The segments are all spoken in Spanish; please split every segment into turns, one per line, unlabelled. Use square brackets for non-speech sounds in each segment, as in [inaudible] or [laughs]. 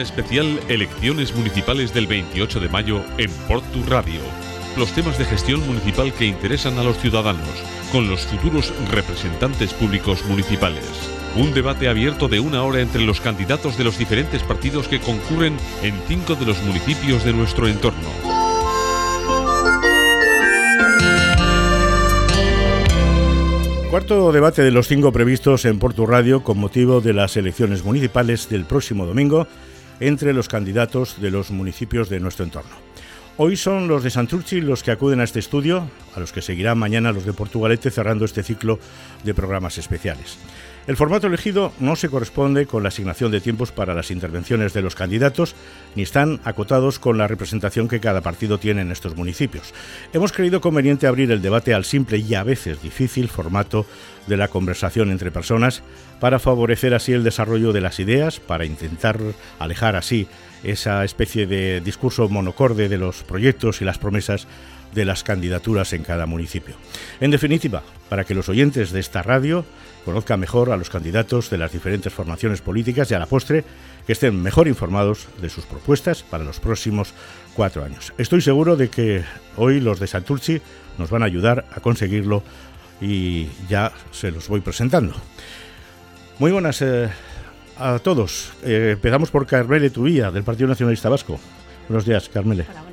Especial Elecciones Municipales del 28 de mayo en Portu Radio. Los temas de gestión municipal que interesan a los ciudadanos, con los futuros representantes públicos municipales. Un debate abierto de una hora entre los candidatos de los diferentes partidos que concurren en cinco de los municipios de nuestro entorno.
Cuarto debate de los cinco previstos en Porto Radio con motivo de las elecciones municipales del próximo domingo entre los candidatos de los municipios de nuestro entorno. Hoy son los de Santurchi los que acuden a este estudio, a los que seguirán mañana los de Portugalete cerrando este ciclo de programas especiales. El formato elegido no se corresponde con la asignación de tiempos para las intervenciones de los candidatos, ni están acotados con la representación que cada partido tiene en estos municipios. Hemos creído conveniente abrir el debate al simple y a veces difícil formato de la conversación entre personas para favorecer así el desarrollo de las ideas, para intentar alejar así esa especie de discurso monocorde de los proyectos y las promesas de las candidaturas en cada municipio. En definitiva, para que los oyentes de esta radio conozcan mejor a los candidatos de las diferentes formaciones políticas y a la postre que estén mejor informados de sus propuestas para los próximos cuatro años. Estoy seguro de que hoy los de Santurci nos van a ayudar a conseguirlo y ya se los voy presentando. Muy buenas eh, a todos. Eh, empezamos por Carmele Tubía, del Partido Nacionalista Vasco. Buenos días, Carmele.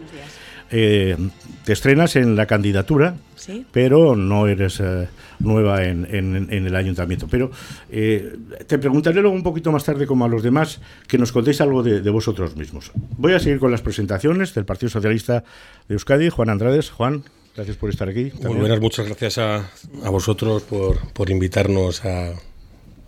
Eh, te estrenas en la candidatura,
Sí.
pero no eres eh, nueva en, en- en el ayuntamiento. Pero eh, te preguntaré luego un poquito más tarde, como a los demás, que nos contéis algo de, de vosotros mismos. Voy a seguir con las presentaciones del Partido Socialista de Euskadi, Juan Andrades. Juan, gracias por estar aquí.
Muy buenas, muchas gracias a, a vosotros por, por invitarnos a,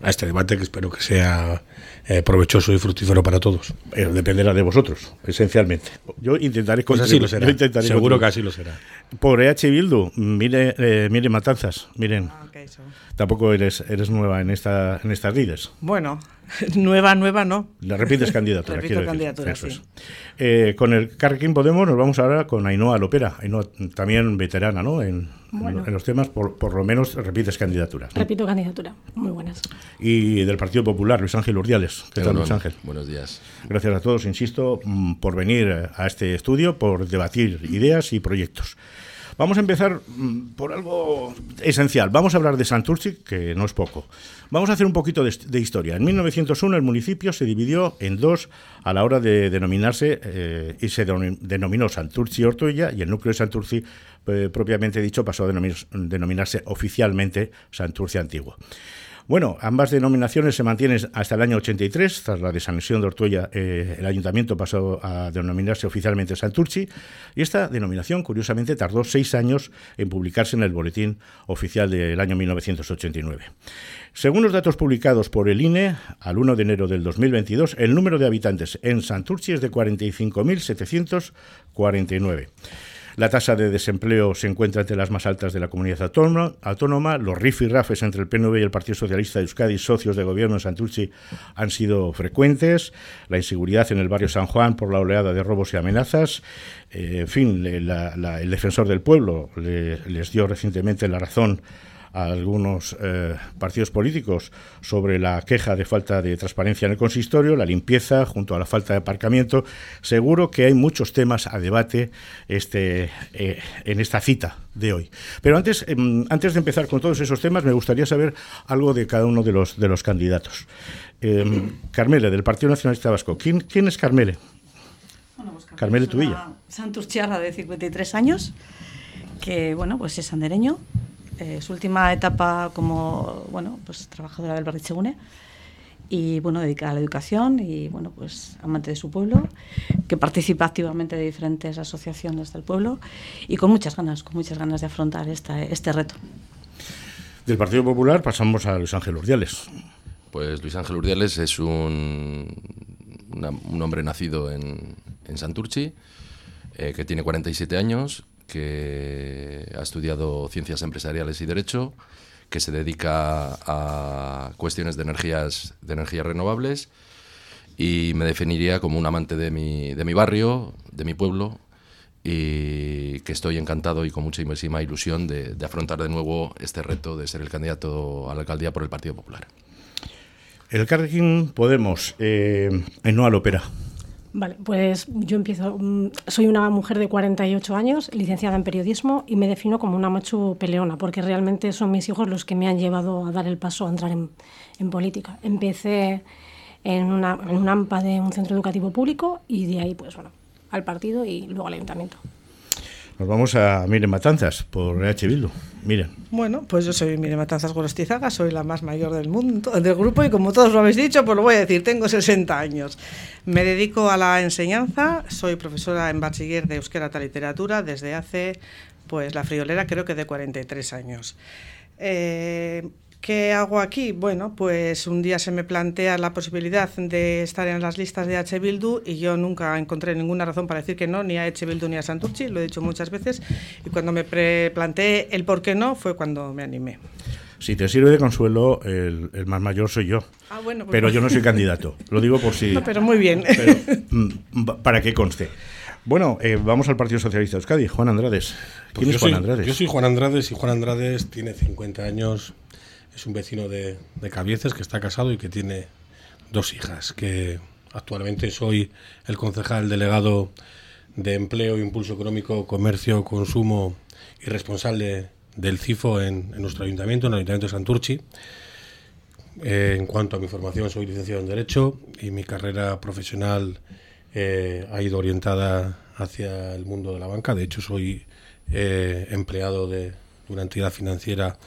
a este debate que espero que sea eh, provechoso y fructífero para todos.
Eh, dependerá de vosotros, esencialmente. Yo intentaré
Pues así
contribuir-
lo será.
yo intentaré
Seguro que así lo será.
Por EH Bildu, mire, eh, mire Matanzas, miren,
Ah, ok, eso.
tampoco eres, eres nueva en, esta, en estas líderes.
Bueno, [laughs] nueva, nueva no.
Le repites candidatura. [laughs]
Repito
quiero decir.
candidatura,
Eso
sí.
es. Eh, con el Carrequín Podemos nos vamos ahora con Ainhoa Lopera. Ainhoa, también veterana, ¿no? En, en- en los temas, por, por lo menos repites candidatura. ¿no?
Repito candidatura. Muy buenas.
Y del Partido Popular, Luis Ángel Urdiales. ¿Qué tal,
Egunon.
Luis Ángel?
Buenos días.
Gracias a todos, insisto, mm, por venir a este estudio, por debatir ideas y proyectos. Vamos a empezar mm, por algo esencial. Vamos a hablar de Santurci, que no es poco. Vamos a hacer un poquito de, historia. En 1901 el municipio se dividió en dos a la hora de denominarse eh, y se denom- denominó Santurci Ortuella y el núcleo de Santurci, eh, propiamente dicho, pasó a denominarse oficialmente Santurci Antiguo. Bueno, ambas denominaciones se mantienen hasta el año 83. Tras la desanexión de Ortuella, eh, el ayuntamiento pasó a denominarse oficialmente Santurci y esta denominación, curiosamente, tardó seis años en publicarse en el boletín oficial del año 1989. Según los datos publicados por el INE, al 1 de enero del 2022, el número de habitantes en Santurci es de 45.749. La tasa de desempleo se encuentra entre las más altas de la comunidad autónoma. autónoma. Los rifirrafes entre el PNV y el Partido Socialista de Euskadi, socios de gobierno en Santurci, han sido frecuentes. La inseguridad en el barrio San Juan por la oleada de robos y amenazas. Eh, en fin, el defensor del pueblo le- les dio recientemente la razón a algunos eh, partidos políticos sobre la queja de falta de transparencia en el consistorio, la limpieza junto a la falta de aparcamiento. Seguro que hay muchos temas a debate este, eh, en esta cita de hoy. Pero antes, em, antes de empezar con todos esos temas, me gustaría saber algo de cada uno de los, de los candidatos. Em, Carmele, del Partido Nacionalista Vasco. ¿Quién, quién es Carmele?
Bueno, pues
Carmele
es una
Tubilla.
Santurchiarra de 53 años, que bueno, pues es andereño. Eh, su última etapa como bueno, pues trabajadora del Barrichegune y bueno, dedicada a la educación y bueno, pues amante de su pueblo, que participa activamente de diferentes asociaciones del pueblo y con muchas ganas, con muchas ganas de afrontar esta, este reto.
Del Partido Popular pasamos a Luis Ángel Urdiales.
Pues Luis Ángel Urdiales es un, una- un hombre nacido en, en Santurci, eh, que tiene 47 años, que ha estudiado Ciencias Empresariales y Derecho, que se dedica a cuestiones de energías, de energías renovables y me definiría como un amante de mi, de mi barrio, de mi pueblo y que estoy encantado y con muchísima ilusión de, afrontar de nuevo este reto de ser el candidato a la alcaldía por el Partido Popular.
El Carrequín Podemos, eh, Ainhoa Lopera.
Vale, pues yo empiezo. Mm, soy una mujer de 48 años, licenciada en periodismo, y me defino como una macho peleona, porque realmente son mis hijos los que me han llevado a dar el paso a entrar en, en política. Empecé en, una, en un AMPA de un centro educativo público y de ahí, pues bueno, al partido y luego al ayuntamiento.
Nos vamos a Miren Matanzas por H. Bildu. Miren.
Bueno, pues yo soy Miren Matanzas Gorostizaga, soy la más mayor del mundo, del grupo y como todos lo habéis dicho, pues lo voy a decir, tengo 60 años. Me dedico a la enseñanza, soy profesora en bachiller de Euskera y Literatura desde hace, pues la friolera creo que de 43 años. Eh, ¿Qué hago aquí? Bueno, pues un día se me plantea la posibilidad de estar en las listas de H. Bildu y yo nunca encontré ninguna razón para decir que no, ni a H. Bildu ni a Santurchi, lo he dicho muchas veces, y cuando me planteé el por qué no fue cuando me animé.
Si te sirve de consuelo, el, más mayor soy yo.
Ah, bueno, pues
pero yo no soy candidato. Lo digo por si. [laughs]
No, pero muy bien. [laughs]
Mm, para que conste. Bueno, eh, vamos al Partido Socialista de Euskadi. Juan Andrades.
¿Quién pues es Juan Andrades? Yo soy Juan Andrades y Juan Andrades tiene 50 años es un vecino de, de Cabieces que está casado y que tiene dos hijas, que actualmente soy el concejal delegado de Empleo, Impulso Económico, Comercio, Consumo y responsable del CIFO en, nuestro ayuntamiento, en el Ayuntamiento de Santurchi. Eh, en cuanto a mi formación, soy licenciado en Derecho y mi carrera profesional eh, ha ido orientada hacia el mundo de la banca. De hecho, soy eh, empleado de una entidad financiera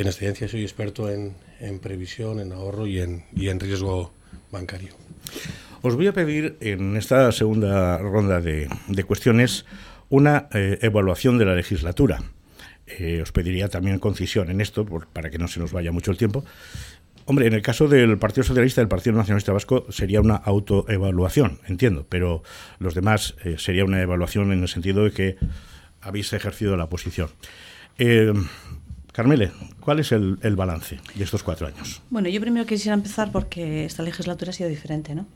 en excedencia soy experto en, previsión, en ahorro y en, riesgo bancario.
Os voy a pedir en esta segunda ronda de, cuestiones una eh, evaluación de la legislatura. Eh, os pediría también concisión en esto, para que no se nos vaya mucho el tiempo. Hombre, en el caso del Partido Socialista, del Partido Nacionalista Vasco, sería una autoevaluación, entiendo, pero los demás eh, sería una evaluación en el sentido de que habéis ejercido la posición. Carmele, ¿cuál es el, balance de estos cuatro años?
Bueno, yo primero quisiera empezar porque esta legislatura ha sido diferente, ¿no?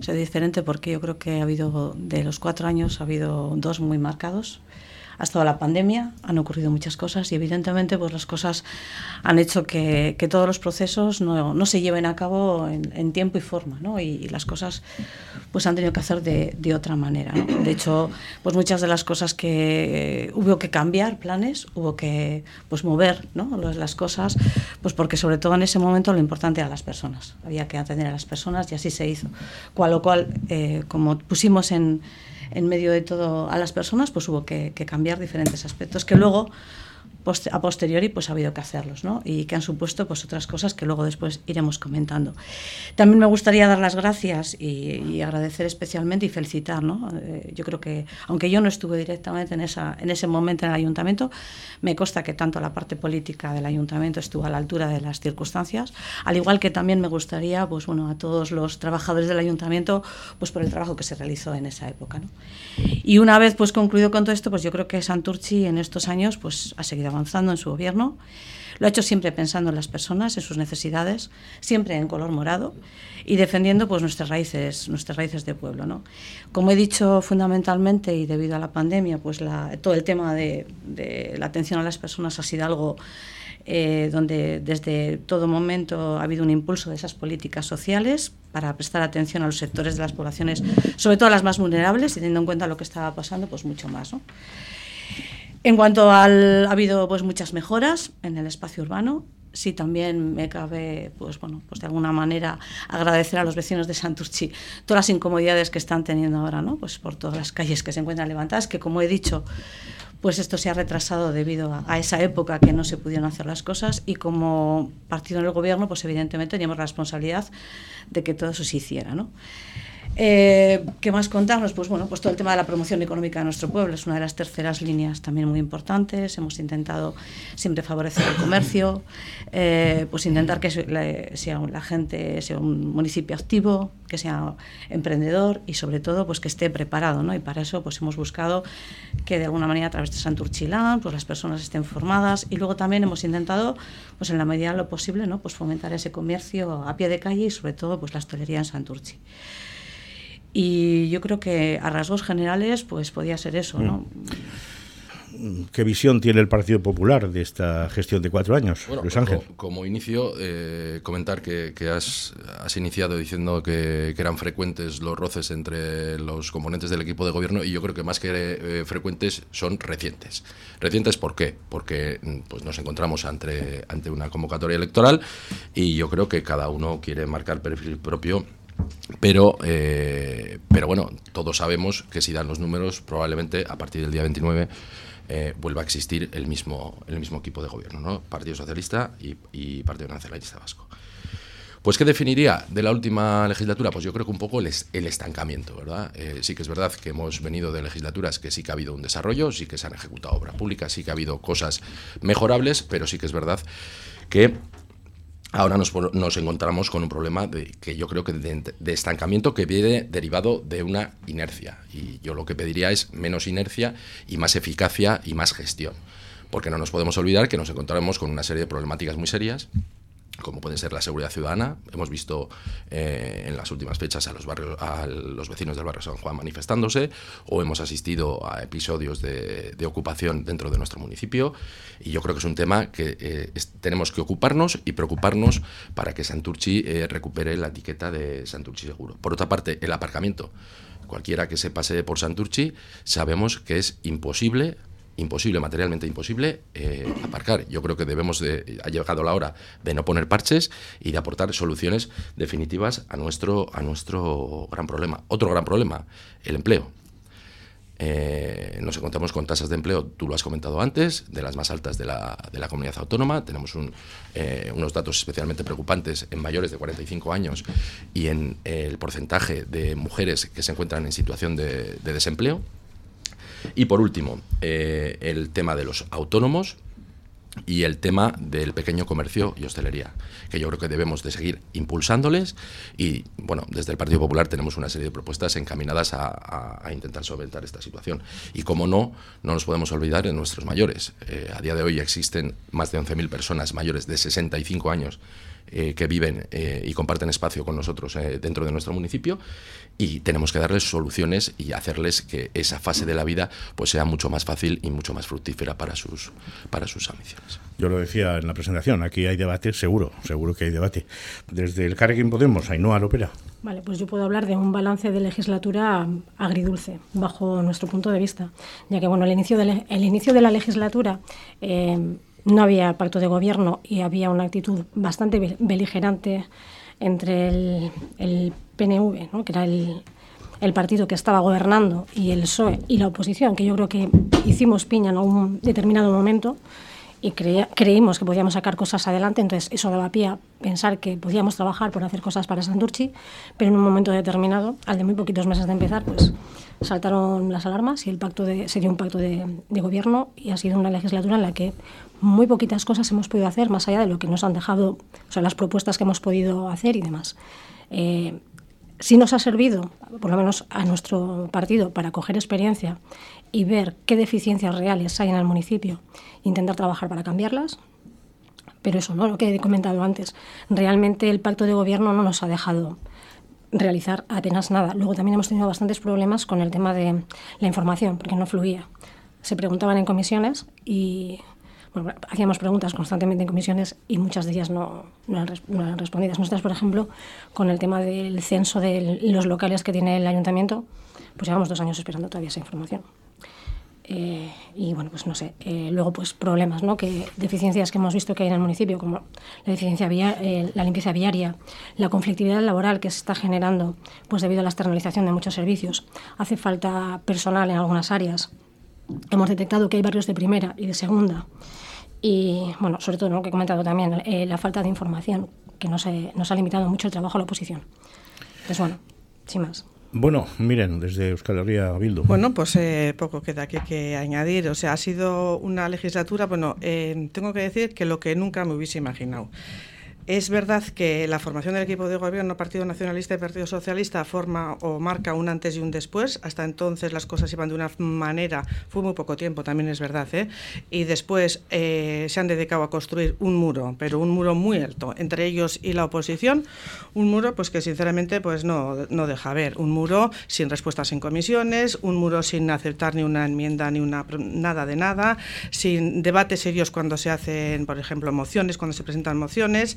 Ha sido diferente porque yo creo que ha habido, de los cuatro años, ha habido dos muy marcados ha estado la pandemia, han ocurrido muchas cosas y evidentemente pues las cosas han hecho que, que todos los procesos no, no, se lleven a cabo en, en tiempo y forma ¿no? y, las cosas pues han tenido que hacer de, de otra manera. ¿no? De hecho, pues muchas de las cosas que hubo que cambiar, planes, hubo que pues mover ¿no? las cosas, pues porque sobre todo en ese momento lo importante era las personas, había que atender a las personas y así se hizo. Cual lo cual, eh, como pusimos en en medio de todo a las personas, pues hubo que, cambiar diferentes aspectos que luego a posteriori pues ha habido que hacerlos ¿no? y que han supuesto pues otras cosas que luego después iremos comentando. También me gustaría dar las gracias y, agradecer especialmente y felicitar. ¿no? Eh, yo creo que, aunque yo no estuve directamente en, esa, en ese momento en el ayuntamiento, me consta que tanto la parte política del ayuntamiento estuvo a la altura de las circunstancias, al igual que también me gustaría pues, bueno, a todos los trabajadores del ayuntamiento pues, por el trabajo que se realizó en esa época. ¿no? Y una vez pues, concluido con todo esto, pues yo creo que Santurchi en estos años pues, ha seguido avanzando en su gobierno. Lo ha hecho siempre pensando en las personas, en sus necesidades, siempre en color morado y defendiendo pues nuestras raíces, nuestras raíces de pueblo, ¿no? Como he dicho fundamentalmente y debido a la pandemia, pues todo el tema de, la atención a las personas ha sido algo eh, donde desde todo momento ha habido un impulso de esas políticas sociales para prestar atención a los sectores de las poblaciones, sobre todo a las más vulnerables, y teniendo en cuenta lo que estaba pasando, pues mucho más, ¿no? En cuanto al, ha habido pues muchas mejoras en el espacio urbano. Sí, también me cabe, pues bueno, pues de alguna manera agradecer a los vecinos de Santurchi todas las incomodidades que están teniendo ahora, ¿no? Pues por todas las calles que se encuentran levantadas, que como he dicho, pues esto se ha retrasado debido a, a, esa época que no se pudieron hacer las cosas y como partido en el gobierno, pues evidentemente teníamos la responsabilidad de que todo eso se hiciera, ¿no? Eh, ¿Qué más contarnos? Pues bueno, pues todo el tema de la promoción económica de nuestro pueblo es una de las terceras líneas también muy importantes. Hemos intentado siempre favorecer el comercio, eh, pues intentar que la, sea la gente sea un municipio activo, que sea emprendedor y sobre todo pues que esté preparado, ¿no? Y para eso pues hemos buscado que de alguna manera a través de Santurchilán pues las personas estén formadas y luego también hemos intentado pues en la medida de lo posible, ¿no? Pues fomentar ese comercio a pie de calle y sobre todo pues la hostelería en Santurchi. Y yo creo que a rasgos generales, pues podía ser eso, ¿no?
¿qué visión tiene el Partido Popular de esta gestión de cuatro años, Luis pues Ángel?
Como, inicio, eh, comentar que, has, iniciado diciendo que, eran frecuentes los roces entre los componentes del equipo de gobierno y yo creo que más que eh, frecuentes son recientes. ¿Recientes por qué? Porque pues, nos encontramos ante, ante una convocatoria electoral y yo creo que cada uno quiere marcar perfil propio pero, eh, pero bueno, todos sabemos que si dan los números, probablemente a partir del día 29 eh, vuelva a existir el mismo, el mismo equipo de gobierno, ¿no? Partido Socialista y, Partido Nacionalista Vasco. Pues, ¿qué definiría de la última legislatura? Pues yo creo que un poco el, estancamiento, ¿verdad? Eh, sí que es verdad que hemos venido de legislaturas que sí que ha habido un desarrollo, sí que se han ejecutado obra pública, sí que ha habido cosas mejorables, pero sí que es verdad que ahora nos, encontramos con un problema de, que yo creo que de, estancamiento que viene derivado de una inercia. Y yo lo que pediría es menos inercia y más eficacia y más gestión. Porque no nos podemos olvidar que nos encontramos con una serie de problemáticas muy serias como puede ser la seguridad ciudadana. Hemos visto eh, en las últimas fechas a los, barrios, a los vecinos del barrio San Juan manifestándose o hemos asistido a episodios de, ocupación dentro de nuestro municipio y yo creo que es un tema que eh, tenemos que ocuparnos y preocuparnos para que Santurchi eh, recupere la etiqueta de Santurchi seguro. Por otra parte, el aparcamiento. Cualquiera que se pase por Santurchi sabemos que es imposible imposible, materialmente imposible, eh, aparcar. Yo creo que debemos de, ha llegado la hora de no poner parches y de aportar soluciones definitivas a nuestro, a nuestro gran problema. Otro gran problema, el empleo. Eh, nos encontramos con tasas de empleo, tú lo has comentado antes, de las más altas de la, de la comunidad autónoma. Tenemos eh, unos datos especialmente preocupantes en mayores de 45 años y en el porcentaje de mujeres que se encuentran en situación de desempleo. Y por último, eh, el tema de los autónomos y el tema del pequeño comercio y hostelería, que yo creo que debemos de seguir impulsándoles y, bueno, desde el Partido Popular tenemos una serie de propuestas encaminadas a, intentar solventar esta situación. Y como no, no nos podemos olvidar de nuestros mayores. Eh, a día de hoy existen más de 11.000 personas mayores de 65 años eh, que viven eh, y comparten espacio con nosotros eh, dentro de nuestro municipio y tenemos que darles soluciones y hacerles que esa fase de la vida pues sea mucho más fácil y mucho más fructífera para sus para sus ambiciones.
Yo lo decía en la presentación, aquí hay debate, seguro, seguro que hay debate. Desde el Carrequín Podemos, Ainhoa Lopera.
Vale, pues yo puedo hablar de un balance de legislatura agridulce, bajo nuestro punto de vista, ya que bueno, el inicio de, el inicio de la legislatura no había pacto de gobierno y había una actitud bastante beligerante entre el, PNV, que era el, partido que estaba gobernando, y el PSOE y la oposición, que yo creo que hicimos piña en un determinado momento y creímos que podíamos sacar cosas adelante, entonces eso daba pie a pensar que podíamos trabajar por hacer cosas para Santurchi, pero en un momento determinado, al de muy poquitos meses de empezar, pues saltaron las alarmas y el pacto de, se dio un pacto de, gobierno y ha sido una legislatura en la que muy poquitas cosas hemos podido hacer más allá de lo que nos han dejado, o sea, las propuestas que hemos podido hacer y demás. Eh, sí nos ha servido, por lo menos a nuestro partido, para coger experiencia y ver qué deficiencias reales hay en el municipio intentar trabajar para cambiarlas. Pero eso, ¿no? lo que he comentado antes, realmente el pacto de gobierno no nos ha dejado realizar apenas nada. Luego también hemos tenido bastantes problemas con el tema de la información, porque no fluía. Se preguntaban en comisiones y hacíamos preguntas constantemente en comisiones y muchas de ellas no, no, eran, respondidas. Nosotras, por ejemplo, con el tema del censo de los locales que tiene el ayuntamiento, pues llevamos dos años esperando todavía esa información. Eh, y bueno, pues no sé, eh, luego pues problemas, ¿no? Que deficiencias que hemos visto que hay en el municipio, como la deficiencia via eh, la limpieza viaria, la conflictividad laboral que se está generando pues debido a la externalización de muchos servicios. Hace falta personal en algunas áreas. Hemos detectado que hay barrios de primera y de segunda. Y bueno, sobre todo, ¿no? que he comentado también, la falta de información, que nos, nos ha limitado mucho el trabajo a la oposición. Entonces, bueno, sin más.
Bueno, miren, desde Euskal Herria Bildu.
Bueno, pues eh, poco queda aquí que añadir. O sea, ha sido una legislatura, bueno, eh, tengo que decir que lo que nunca me hubiese imaginado. Es verdad que la formación del equipo de gobierno, Partido Nacionalista y Partido Socialista, forma o marca un antes y un después. Hasta entonces las cosas iban de una manera, fue muy poco tiempo, también es verdad, ¿eh? y después eh, se han dedicado a construir un muro, pero un muro muy alto, entre ellos y la oposición, un muro pues que sinceramente pues no, no deja ver, un muro sin respuestas en comisiones, un muro sin aceptar ni una enmienda ni una nada de nada, sin debates serios cuando se hacen, por ejemplo, mociones, cuando se presentan mociones.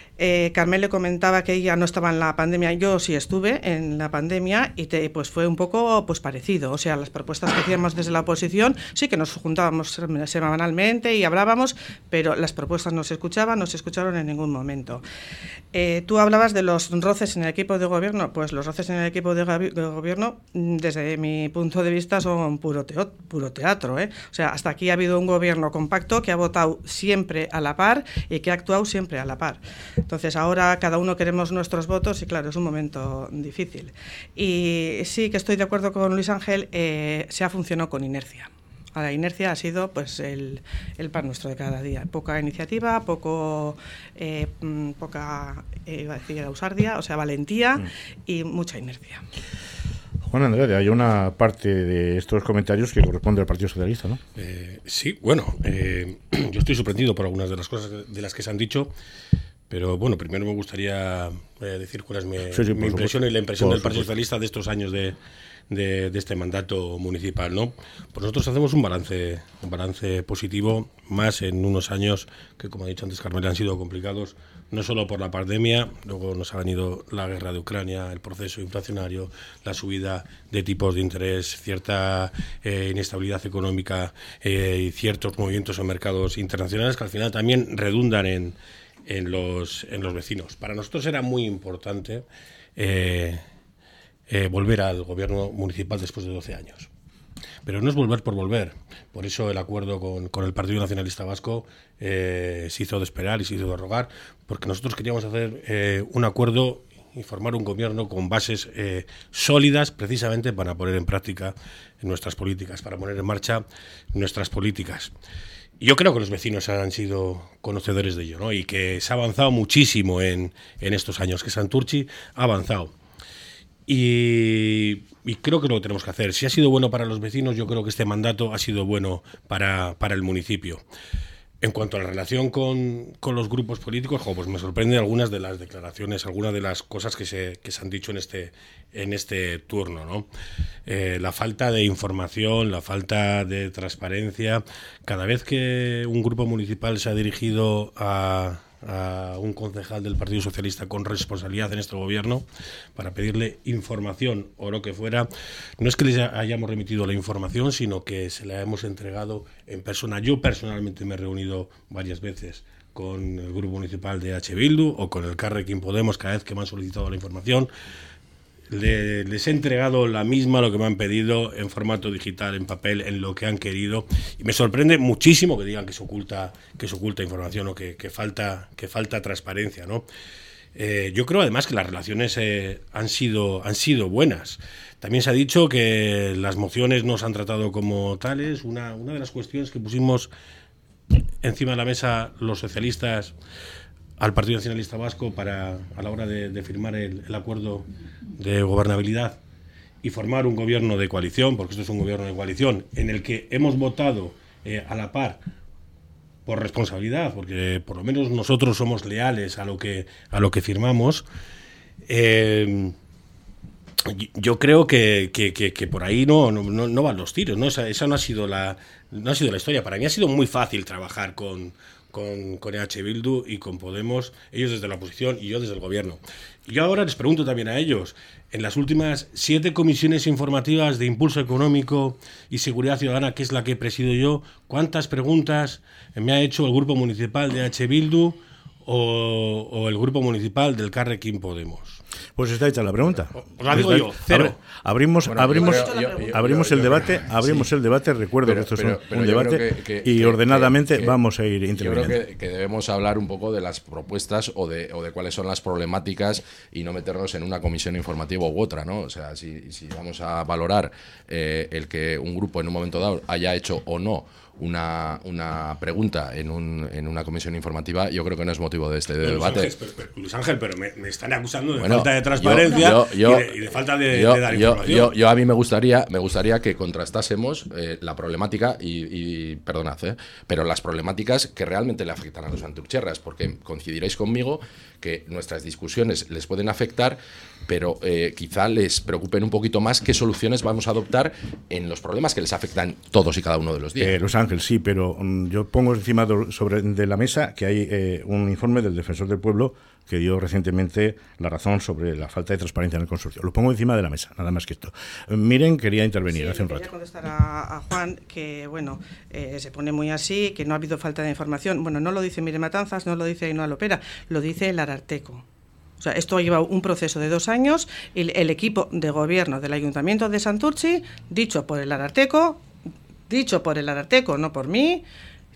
Eh, Carmel le comentaba que ella no estaba en la pandemia, yo sí estuve en la pandemia y pues fue un poco pues parecido, o sea, las propuestas que hacíamos desde la oposición sí que nos juntábamos semanalmente y hablábamos, pero las propuestas no se escuchaban, no se escucharon en ningún momento. Eh, tú hablabas de los roces en el equipo de gobierno, pues los roces en el equipo de, gobierno, mm, desde mi punto de vista, son puro, puro teatro. ¿eh? O sea, hasta aquí ha habido un gobierno compacto que ha votado siempre a la par y que ha actuado siempre a la par. Entonces ahora cada uno queremos nuestros votos y claro, es un momento difícil. Y sí que estoy de acuerdo con Luis Ángel, eh, se ha funcionado con inercia. A la inercia ha sido pues el, pan nuestro de cada día. Poca iniciativa, poco, eh, mm, poca, eh, iba a decir, ausardia, o sea, valentía mm. y mucha inercia.
Juan Andrés, hay una parte de estos comentarios que corresponde al Partido Socialista, ¿no?
sí, bueno, [clears throat] yo estoy sorprendido por algunas de las cosas de las que se han dicho. Pero bueno, primero me gustaría eh, decir cuál es mi, impresión y la impresión del Partido Socialista de estos años de, de, este mandato municipal. ¿no? Pues nosotros hacemos un balance, un balance positivo, más en unos años que, como ha dicho antes Carmela, han sido complicados, no solo por la pandemia, luego nos ha venido la guerra de Ucrania, el proceso inflacionario, la subida de tipos de interés, cierta eh, inestabilidad económica eh, y ciertos movimientos en mercados internacionales que al final también redundan en en los, en los vecinos. Para nosotros era muy importante eh, eh, volver al gobierno municipal después de 12 años. Pero no es volver por volver. Por eso el acuerdo con, con el Partido Nacionalista Vasco eh, se hizo de esperar y se hizo de rogar, porque nosotros queríamos hacer un acuerdo y formar un gobierno con bases sólidas precisamente para poner en práctica nuestras políticas, para poner en marcha nuestras políticas yo creo que los vecinos han sido conocedores de ello, ¿no? Y que se ha avanzado muchísimo en, estos años, que Santurchi ha avanzado. Y, creo que lo tenemos que hacer. Si ha sido bueno para los vecinos, yo creo que este mandato ha sido bueno para, para el municipio. En cuanto a la relación con, los grupos políticos, pues me sorprenden algunas de las declaraciones, algunas de las cosas que se, que se han dicho en este, en este turno. ¿no? Eh, la falta de información, la falta de transparencia. Cada vez que un grupo municipal se ha dirigido a, a un concejal del Partido Socialista con responsabilidad en este gobierno para pedirle información o lo que fuera. No es que les hayamos remitido la información, sino que se la hemos entregado en persona. Yo personalmente me he reunido varias veces con el grupo municipal de H. Bildu o con el Carrequín Podemos cada vez que me han solicitado la información les he entregado la misma, lo que me han pedido, en formato digital, en papel, en lo que han querido. Y me sorprende muchísimo que digan que se oculta, que se oculta información o que, falta, que falta transparencia, ¿no? Eh, yo creo además que las relaciones eh, han, sido, han sido buenas. También se ha dicho que las mociones no se han tratado como tales. Una, una de las cuestiones que pusimos encima de la mesa los socialistas al Partido Nacionalista Vasco para a la hora de, firmar el, acuerdo de gobernabilidad y formar un gobierno de coalición, porque esto es un gobierno de coalición, en el que hemos votado eh, a la par por responsabilidad, porque por lo menos nosotros somos leales a lo que, a lo que firmamos. Eh, yo creo que, por ahí no, no, van los tiros, ¿no? Esa, esa, no, ha sido la, no ha sido la historia. Para mí ha sido muy fácil trabajar con, con, con EH Bildu y con Podemos, ellos desde la oposición y yo desde el gobierno. Y yo ahora les pregunto también a ellos, en las últimas siete comisiones informativas de impulso económico y seguridad ciudadana, que es la que presido yo, ¿cuántas preguntas me ha hecho el grupo municipal de EH Bildu o, o el grupo municipal del Carrequín Podemos?
Pues está hecha la pregunta.
la digo yo, cero.
Abrimos, abrimos, abrimos el debate, abrimos el debate. Recuerdo que esto es un, debate y ordenadamente vamos a ir interviniendo.
Yo creo que, debemos hablar un poco de las propuestas o de, o de cuáles son las problemáticas y no meternos en una comisión informativa u otra, ¿no? O sea, si, si vamos a valorar eh, el que un grupo en un momento dado haya hecho o no una, una pregunta en, un, en una comisión informativa, yo creo que no es motivo de este debate.
Luis Ángel, pero, me, están acusando de falta de transparencia y, de, falta de, dar información.
Yo, a mí me gustaría, me gustaría que contrastásemos eh, la problemática y, y perdonad, eh, pero las problemáticas que realmente le afectan a los anturcherras, porque coincidiréis conmigo que nuestras discusiones les pueden afectar, pero eh, quizá les preocupen un poquito más qué soluciones vamos a adoptar en los problemas que les afectan todos y cada uno de los días.
Eh, los Ángeles, sí, pero mm, yo pongo encima de, sobre, de la mesa que hay eh, un informe del Defensor del Pueblo que dio recientemente la razón sobre la falta de transparencia en el consorcio. Lo pongo encima de la mesa, nada más que esto. Miren, quería intervenir hace un rato.
Quería contestar a, Juan que, bueno, se pone muy así, que no ha habido falta de información. Bueno, no lo dice Mire Matanzas, no lo dice Ainhoa Lopera, lo dice el Ararteco. O sea, esto ha llevado un proceso de dos años y el equipo de gobierno del Ayuntamiento de Santurci, dicho por el Ararteco, dicho por el Ararteco, no por mí,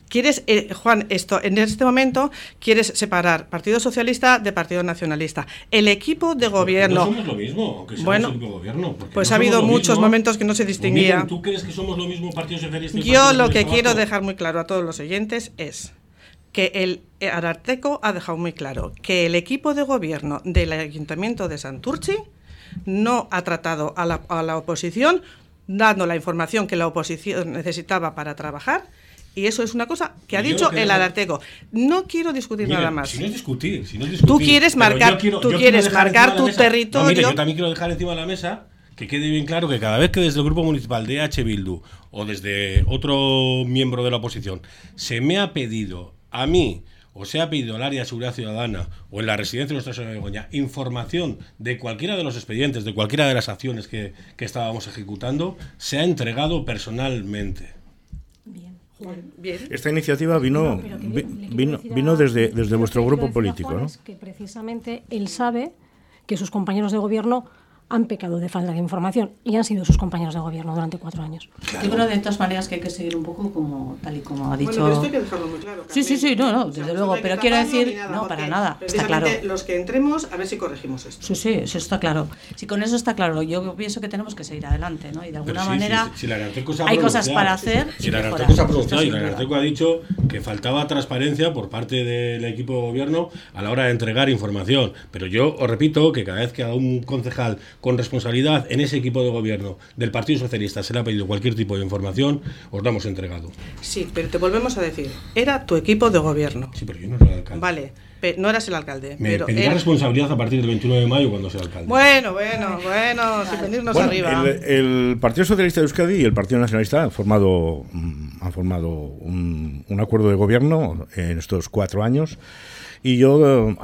quieres, eh, Juan, esto en este momento quieres separar Partido Socialista de Partido Nacionalista. El equipo de gobierno. No
somos lo mismo, aunque bueno, el gobierno.
Pues ha habido muchos momentos que no se pues distinguía.
¿Tú crees que somos lo mismo Partido Socialista y
Yo lo que quiero dejar muy claro a todos los oyentes es que el Ararteco ha dejado muy claro que el equipo de gobierno del Ayuntamiento de Santurchi no ha tratado a la, oposición dando la información que la oposición necesitaba para trabajar y eso es una cosa que ha dicho el Ararteco. No quiero discutir nada más.
Si no es discutir, si no es discutir,
tú quieres marcar, tú quieres marcar tu territorio.
yo también quiero dejar encima de la mesa que quede bien claro que cada vez que desde el grupo municipal de H Bildu o desde otro miembro de la oposición se me ha pedido a mí o se ha pedido al área de seguridad ciudadana o en la residencia de Nuestra Señora de Begoña información de cualquiera de los expedientes, de cualquiera de las acciones que, estábamos ejecutando, se ha entregado personalmente.
Bien. Esta iniciativa vino, vino, vino desde, desde vuestro grupo político, ¿no?
Que precisamente él sabe que sus compañeros de gobierno han pecado de falta de información y han sido sus compañeros de gobierno durante cuatro años.
Yo creo de todas maneras que hay que seguir un poco como tal y como ha dicho.
Bueno, esto hay que dejarlo muy claro.
Sí, sí, sí, no, no, desde luego. Pero quiero decir, no, para nada. Está claro.
Los que entremos, a ver si corregimos esto.
Sí, sí, eso está claro. Si con eso está claro, yo pienso que tenemos que seguir adelante, ¿no? Y de alguna manera hay cosas para hacer.
Si la Arteco se ha pronunciado y la Arteco ha dicho que faltaba transparencia por parte del equipo de gobierno a la hora de entregar información. Pero yo os repito que cada vez que a un concejal con responsabilidad en ese equipo de gobierno del Partido Socialista se le ha pedido cualquier tipo de información, os damos entregado.
Sí, pero te volvemos a decir, era tu equipo de gobierno.
Sí, pero yo no era el alcalde.
Vale, no eras el alcalde.
Me
pero
pedirá responsabilidad a partir del 29 de mayo cuando sea alcalde.
Bueno, bueno, bueno, sin venirnos arriba.
El, Partido Socialista de Euskadi y el Partido Nacionalista han formado, mm, han formado un, un acuerdo de gobierno en estos cuatro años. Y yo eh,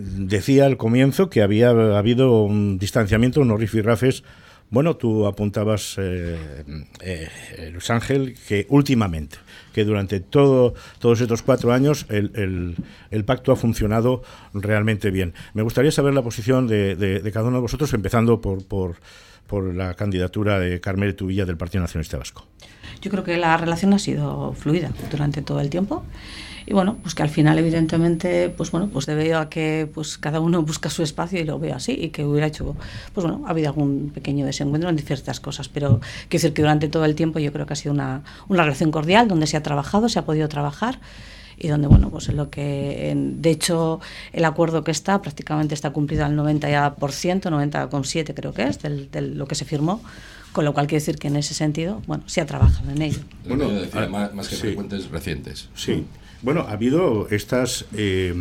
decía al comienzo que había habido un distanciamiento, unos rifirrafes. Bueno, tú apuntabas, eh, eh, Luis Ángel, que últimamente, que durante todo, todos estos cuatro años el, el, pacto ha funcionado realmente bien. Me gustaría saber la posición de, de, cada uno de vosotros, empezando por, por, por la candidatura de Carmel Tubilla del Partido Nacionalista Vasco.
Yo creo que la relación ha sido fluida durante todo el tiempo y bueno, pues que al final evidentemente, pues bueno, pues debido a que pues cada uno busca su espacio y lo ve así y que hubiera hecho, pues bueno, ha habido algún pequeño desencuentro en ciertas cosas, pero quiero decir que durante todo el tiempo yo creo que ha sido una, una relación cordial donde se ha trabajado, se ha podido trabajar y donde, bueno, pues en lo que, de hecho, el acuerdo que está prácticamente está cumplido al 90%, 90,7 creo que es, de lo que se firmó, con lo cual quiere decir que en ese sentido, bueno, se ha trabajado en ello.
Bueno, más, que frecuentes recientes.
Sí. Bueno, ha habido estas, eh,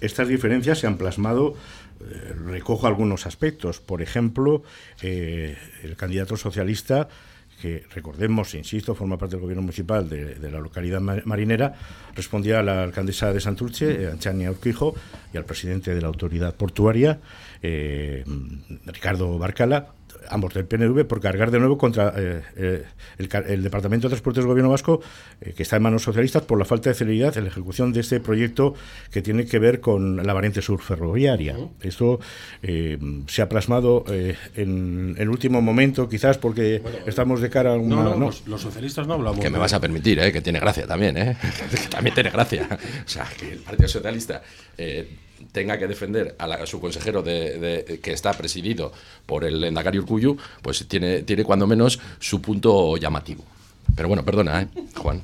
estas diferencias, se han plasmado, eh, recojo algunos aspectos. Por ejemplo, eh, el candidato socialista que recordemos, insisto, forma parte del gobierno municipal de, la localidad marinera, respondía a la alcaldesa de Santurce, Anchania Urquijo, y al presidente de la autoridad portuaria, Ricardo Barcala, ambos del PNV, por cargar de nuevo contra eh, eh, el, Departamento de Transportes del Gobierno Vasco, eh, que está en manos socialistas, por la falta de celeridad en la ejecución de este proyecto que tiene que ver con la variante sur ferroviaria. Esto se ha plasmado en el último momento, quizás porque estamos de cara a una...
No, no, Los, socialistas no hablamos.
Que me vas a permitir, que tiene gracia también, [laughs] que también tiene gracia. O sea, que el Partido Socialista tenga que defender a, su consejero de, que está presidido por el Endacari Urcuyu, pues tiene, tiene cuando menos su punto llamativo. Pero bueno, perdona, ¿eh? Juan.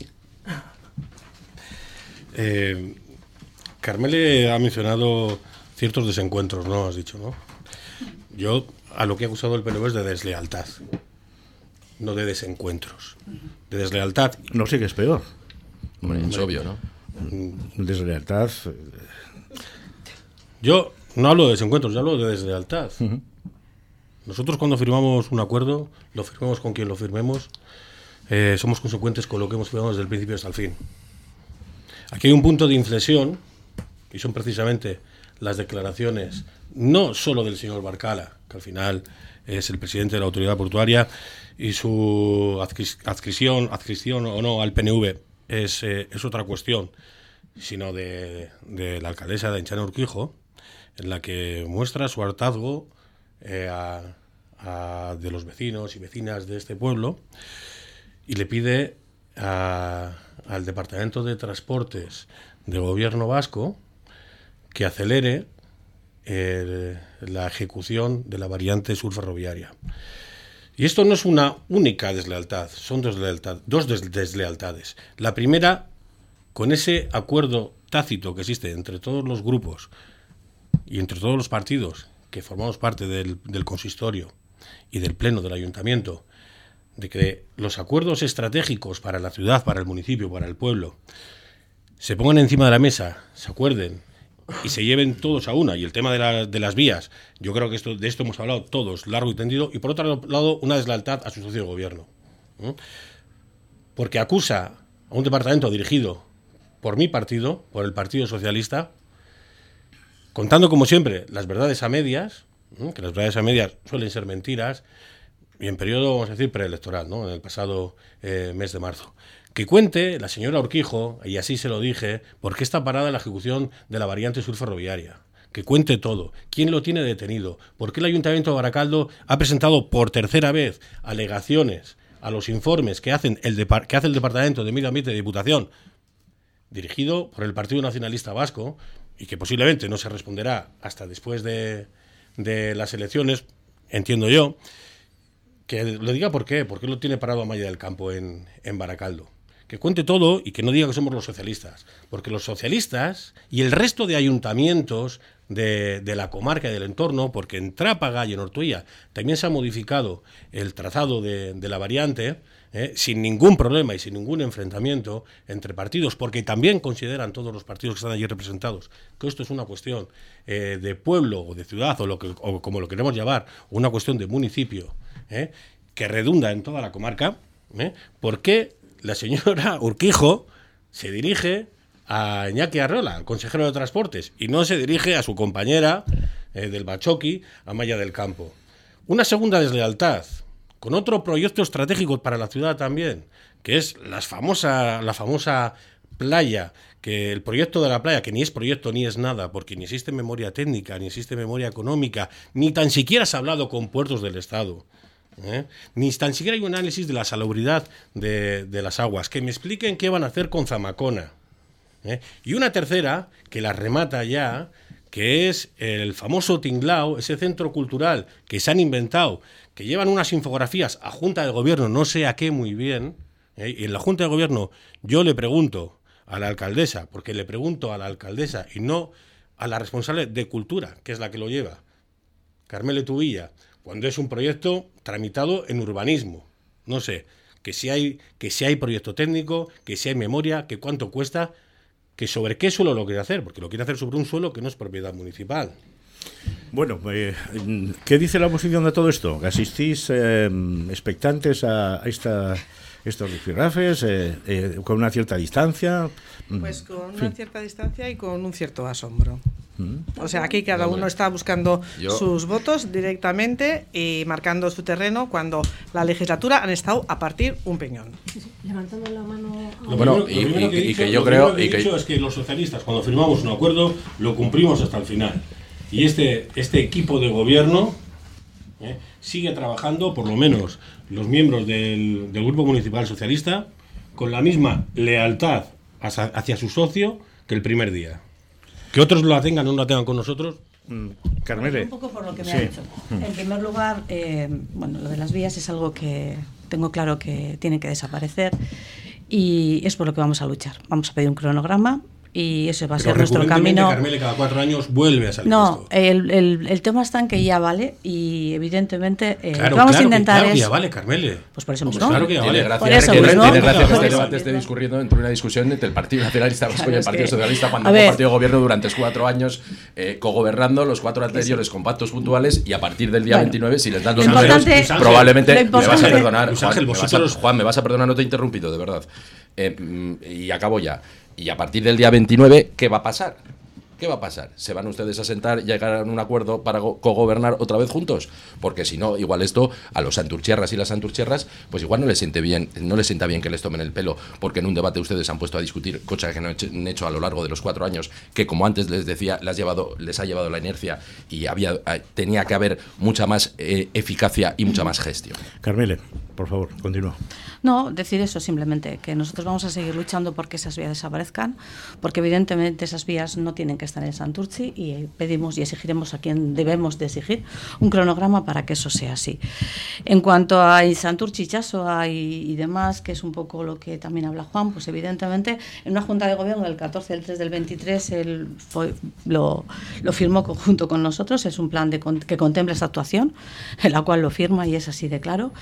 Eh, Carmele ha mencionado ciertos desencuentros, ¿no? Has dicho, ¿no? Yo a lo que ha acusado el PNV es de deslealtad, no de desencuentros. De deslealtad.
No sé qué es peor.
Hombre, es obvio, ¿no?
Mm, deslealtad.
Yo no hablo de desencuentros, yo hablo de deslealtad. Nosotros cuando firmamos un acuerdo, lo firmamos con quien lo firmemos, eh, somos consecuentes con lo que hemos firmado desde el principio hasta el fin. Aquí hay un punto de inflexión, y son precisamente las declaraciones, no solo del señor Barcala, que al final es el presidente de la autoridad portuaria, y su adscripción, adscripción o no al PNV es, eh, es otra cuestión, sino de, la alcaldesa de Enchana Urquijo, en la que muestra su hartazgo eh, de los vecinos y vecinas de este pueblo y le pide al Departamento de Transportes del Gobierno Vasco que acelere la ejecución de la variante sur ferroviaria. Y esto no es una única deslealtad, son dos, dos deslealtades. La primera, con ese acuerdo tácito que existe entre todos los grupos y entre todos los partidos que formamos parte del, consistorio y del pleno del ayuntamiento, de que los acuerdos estratégicos para la ciudad, para el municipio, para el pueblo, se pongan encima de la mesa, se acuerden y se lleven todos a una. Y el tema de, las vías, yo creo que esto, de esto hemos hablado todos, largo y tendido. Y por otro lado, una deslealtad a su socio de gobierno. Porque acusa a un departamento dirigido por mi partido, por el Partido Socialista, contando como siempre las verdades a medias, que las verdades a medias suelen ser mentiras, y en periodo, vamos a decir, preelectoral, ¿no? en el pasado eh, mes de marzo. Que cuente la señora Urquijo, y así se lo dije, por qué está parada la ejecución de la variante sur ferroviaria. Que cuente todo. ¿Quién lo tiene detenido? ¿Por qué el Ayuntamiento de Baracaldo ha presentado por tercera vez alegaciones a los informes que, hacen el que hace el Departamento de Medio Ambiente de Diputación, dirigido por el Partido Nacionalista Vasco, y que posiblemente no se responderá hasta después de, las elecciones, entiendo yo, que lo diga por qué, por qué lo tiene parado a Maya del Campo en, en Baracaldo. Que cuente todo y que no diga que somos los socialistas, porque los socialistas y el resto de ayuntamientos de, la comarca y del entorno, porque en Trápaga y en Ortuella también se ha modificado el trazado de, de la variante, ¿eh? sin ningún problema y sin ningún enfrentamiento entre partidos, porque también consideran todos los partidos que están allí representados que esto es una cuestión eh, de pueblo o de ciudad o, lo que, como lo queremos llamar, una cuestión de municipio, ¿eh? que redunda en toda la comarca, ¿por qué la señora Urquijo se dirige a Iñaki Arrola, el consejero de Transportes, y no se dirige a su compañera del Bachoqui, Maya del Campo. Una segunda deslealtad, con otro proyecto estratégico para la ciudad también, que es famosa, la famosa playa, que el proyecto de la playa, que ni es proyecto ni es nada, porque ni existe memoria técnica, ni existe memoria económica, ni tan siquiera se ha hablado con puertos del Estado. ¿eh? Ni tan siquiera hay un análisis de la salubridad de, las aguas. Que me expliquen qué van a hacer con Zamacona. ¿Eh? Y una tercera, que la remata ya, que es el famoso Tinglao, ese centro cultural que se han inventado, que llevan unas infografías a Junta de Gobierno, no sé a qué muy bien, ¿eh? y en la Junta de Gobierno yo le pregunto a la alcaldesa, porque le pregunto a la alcaldesa y no a la responsable de Cultura, que es la que lo lleva, Carmele Tubilla, cuando es un proyecto tramitado en urbanismo, no sé, que si hay, que si hay proyecto técnico, que si hay memoria, que cuánto cuesta, que sobre qué suelo lo quiere hacer, porque lo quiere hacer sobre un suelo que no es propiedad municipal.
Bueno, eh, ¿qué dice la oposición de todo esto? ¿Asistís eh, expectantes a, esta, estos rifirrafes eh, con una cierta distancia?
Pues con una cierta distancia y con un cierto asombro. O sea, aquí cada uno está buscando sus votos directamente y marcando su terreno cuando la legislatura han estado a partir un peñón.
Levantando la mano.
bueno, y, que, yo creo. que dicho es que los socialistas, cuando firmamos un acuerdo, lo cumplimos hasta el final. Y este, este equipo de gobierno ¿eh? sigue trabajando, por lo menos los miembros del, del Grupo Municipal Socialista, con la misma lealtad hacia su socio que el primer día. Que otros la tengan o no la tengan con nosotros.
Mm, Carmele. Un poco por lo que me ha dicho. En primer lugar, eh, bueno, lo de las vías es algo que, tengo claro que tienen que desaparecer y es por lo que vamos a luchar. Vamos a pedir un cronograma y eso va a ser nuestro camino.
Carmele cada cuatro años vuelve a salir.
No, el, el, el, tema está en que ya vale y evidentemente
eh, claro, vamos a intentar claro que ya vale, Carmele.
Pues por eso mismo. Pues
claro que ya vale. Tiene gracia, que, mismo. Tiene gracia que este debate esté discurriendo entre una discusión entre el Partido Nacionalista Vasco claro, y el Partido que, Socialista cuando el partido de gobierno durante cuatro años eh, cogobernando los cuatro anteriores sí. con pactos puntuales y a partir del día bueno, 29 si les dan los números probablemente me vas a perdonar Juan, me vas a perdonar no te he interrumpido de verdad eh, y acabo ya y a partir del día 29, ¿qué va a pasar? ¿Qué va a pasar? ¿Se van ustedes a sentar y llegar a un acuerdo para cogobernar otra vez juntos? Porque si no, igual esto a los santurchierras y las santurchierras, pues igual no les siente bien, no les sienta bien que les tomen el pelo, porque en un debate ustedes han puesto a discutir cosas que no han hecho a lo largo de los cuatro años, que como antes les decía, les, llevado, les ha llevado la inercia y había, eh, tenía que haber mucha más eh, eficacia y mucha más gestión.
Carmele, por favor, continúa.
No, decir eso simplemente, que nosotros vamos a seguir luchando porque esas vías desaparezcan, porque evidentemente esas vías no tienen que estar en Santurci y pedimos y exigiremos a quien debemos de exigir un cronograma para que eso sea así. En cuanto a Santurci, Chasoa y, y demás, que es un poco lo que también habla Juan, pues evidentemente en una junta de gobierno del 14 del 3 del 23 él lo, firmó junto con nosotros, es un plan de, que contempla esta actuación, en la cual lo firma y es así de claro.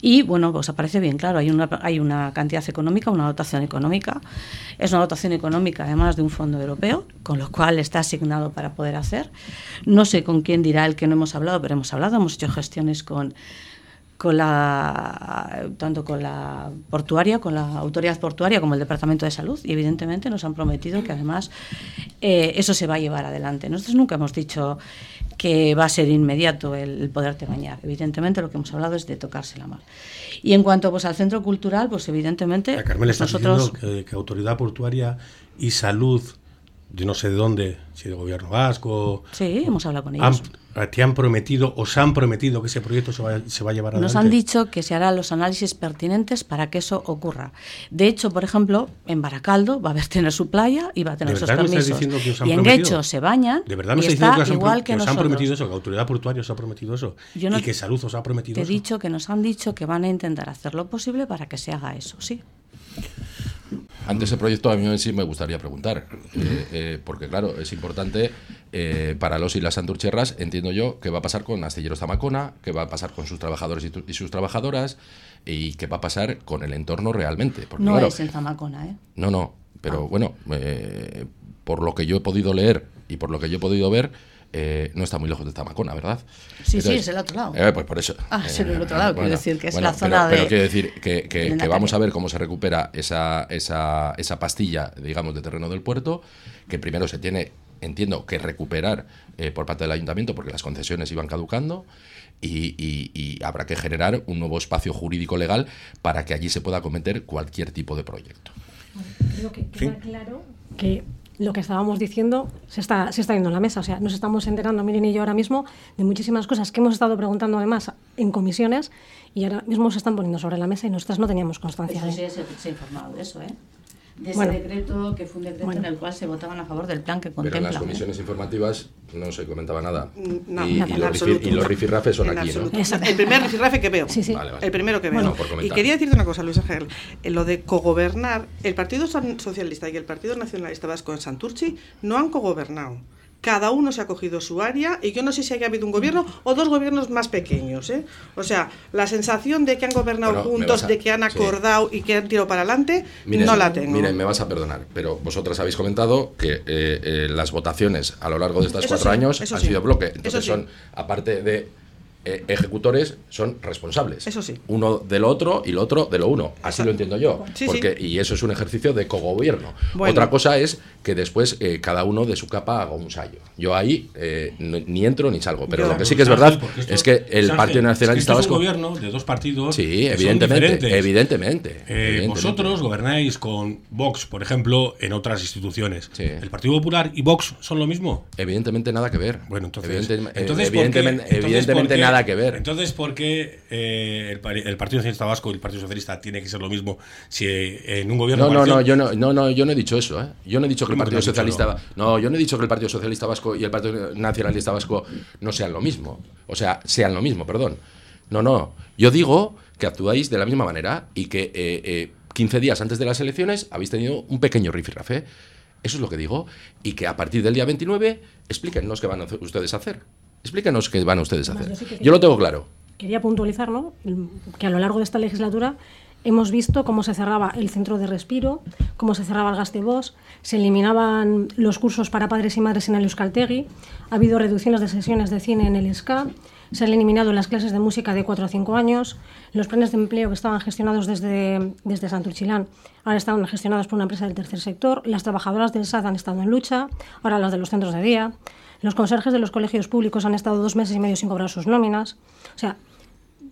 Y bueno, pues aparece bien claro, hay una, hay una cantidad económica, una dotación económica. Es una dotación económica además de un fondo europeo, con lo cual está asignado para poder hacer. No sé con quién dirá el que no hemos hablado, pero hemos hablado, hemos hecho gestiones con con la tanto con la portuaria, con la autoridad portuaria como el Departamento de Salud y evidentemente nos han prometido que además eh, eso se va a llevar adelante. Nosotros nunca hemos dicho que va a ser inmediato el, el poderte bañar. Evidentemente lo que hemos hablado es de tocarse la mano. Y en cuanto pues, al centro cultural, pues evidentemente...
La pues, nosotros... Que, que, Autoridad Portuaria y Salud, de no sé de dónde, si del gobierno vasco...
Sí, hemos hablado con ellos.
Han, ¿Te han prometido, os han prometido que ese proyecto se va, se va a llevar adelante?
Nos han dicho que se harán los análisis pertinentes para que eso ocurra. De hecho, por ejemplo, en Baracaldo va a haber tener su playa y va a tener sus permisos.
Que
y en Guecho se bañan
¿De verdad me
y
está
está
que os han,
igual que,
que os han prometido eso, que la Autoridad Portuaria os ha prometido eso
Yo no
y que Salud os ha prometido
Te he
eso?
dicho que nos han dicho que van a intentar hacer lo posible para que se haga eso, sí.
Ante ese proyecto a mí sí me gustaría preguntar, eh, eh, porque claro, es importante eh, para los y las santurcherras, entiendo yo, qué va a pasar con Astilleros Zamacona, qué va a pasar con sus trabajadores y, y sus trabajadoras, y qué va a pasar con el entorno realmente. Porque,
no
claro,
es en Zamacona, ¿eh?
No, no, pero ah. bueno, por lo que yo he podido leer y por lo que yo he podido ver, eh, no está muy lejos de Zamacona, ¿verdad?
Sí, Entonces, sí, es el otro lado.
Eh, pues por eso.
Ah, es el otro lado,
bueno,
quiero decir que es
bueno,
la zona
pero,
de.
Pero quiero decir que, que, que vamos a ver cómo se recupera esa, esa, esa pastilla, digamos, de terreno del puerto, que primero se tiene, entiendo, que recuperar eh, por parte del ayuntamiento, porque las concesiones iban caducando. Y, y, y, habrá que generar un nuevo espacio jurídico legal para que allí se pueda cometer cualquier tipo de proyecto.
Creo que queda ¿Sí? claro que lo que estábamos diciendo se está, se está yendo a la mesa. O sea, nos estamos enterando, Miren y yo ahora mismo, de muchísimas cosas que hemos estado preguntando además en comisiones y ahora mismo se están poniendo sobre la mesa y nosotras no teníamos constancia
eso sí, se, se ha informado de eso, ¿eh? De ese bueno, decreto, que fue un decreto bueno. en el cual se votaban a favor del plan que contempla.
Pero en las comisiones ¿eh? informativas no se comentaba nada.
No,
y,
nada,
y, los, rifir, y los rifirrafes son
en
aquí,
absoluto.
¿no?
El primer rifirrafe que veo.
Sí, sí.
Vale, vale.
El primero que veo.
Bueno,
y quería decirte una cosa, Luis Ángel. En lo de cogobernar, el Partido Socialista y el Partido Nacionalista Vasco en Santurchi no han cogobernado cada uno se ha cogido su área y yo no sé si haya habido un gobierno o dos gobiernos más pequeños. ¿eh? O sea, la sensación de que han gobernado
Bueno,
juntos,
a-
de que han acordado y que han tirado para adelante,
Miren,
no la tengo.
Miren, me vas a perdonar, pero vosotras habéis comentado que eh, eh, las votaciones a lo largo de estos cuatro
sí,
años han
sí.
sido bloque. Entonces son, aparte de eh, ejecutores, son responsables.
Eso sí.
Uno de lo otro y lo otro de lo uno. Así
Exacto.
lo entiendo yo.
Sí,
porque, Y eso es un ejercicio de cogobierno.
Bueno.
Otra cosa es que después eh, cada uno de su capa haga un sallo. Yo ahí eh, ni entro ni salgo. Pero
Yo-
lo que sí que es verdad
esto-
es que el
Sánchez,
Partido
es que
Nacionalista
esto es un gobierno de dos partidos.
Sí,
que son
evidentemente,
diferentes.
evidentemente,
Eh,
evidentemente.
Vosotros gobernáis con Vox, por ejemplo, en otras instituciones.
Sí.
¿El Partido Popular y Vox son lo mismo?
Evidentemente nada que ver.
Bueno, entonces,
Evidente- eh,
entonces, ¿por qué-
evidentemente,
entonces,
evidentemente
¿por qué-
nada que ver.
Entonces, ¿por qué eh, el, Partido Socialista Vasco y el Partido Socialista tiene que ser lo mismo si eh, en un gobierno
No, no, no, yo no, no, no, yo no he dicho eso, ¿eh? Yo no he dicho que el
¿Cómo que
Partido
no has dicho
Socialista, no, yo no he dicho que el Partido Socialista Vasco y el Partido Nacionalista Vasco no sean lo mismo, o sea, sean lo mismo, perdón. No, no. Yo digo que actuáis de la misma manera y que 15 días antes de las elecciones habéis tenido un pequeño rifirrafe. Eso es lo que digo. Y que a partir del día 29, explíquenos qué van a ustedes a hacer. Explíquenos qué van ustedes a hacer. Yo lo tengo claro.
Quería puntualizar ¿no? que a lo largo de esta legislatura hemos visto cómo se cerraba el centro de respiro, cómo se cerraba el gas de voz, se eliminaban los cursos para padres y madres en el Euskaltegui, ha habido reducciones de sesiones de cine en el SCA, se han eliminado las clases de música de 4 a 5 años, los planes de empleo que estaban gestionados desde, desde Santurchilán ahora están gestionados por una empresa del tercer sector, las trabajadoras del SAD han estado en lucha, ahora las de los centros de día, los conserjes de los colegios públicos han estado dos meses y medio sin cobrar sus nóminas, o sea,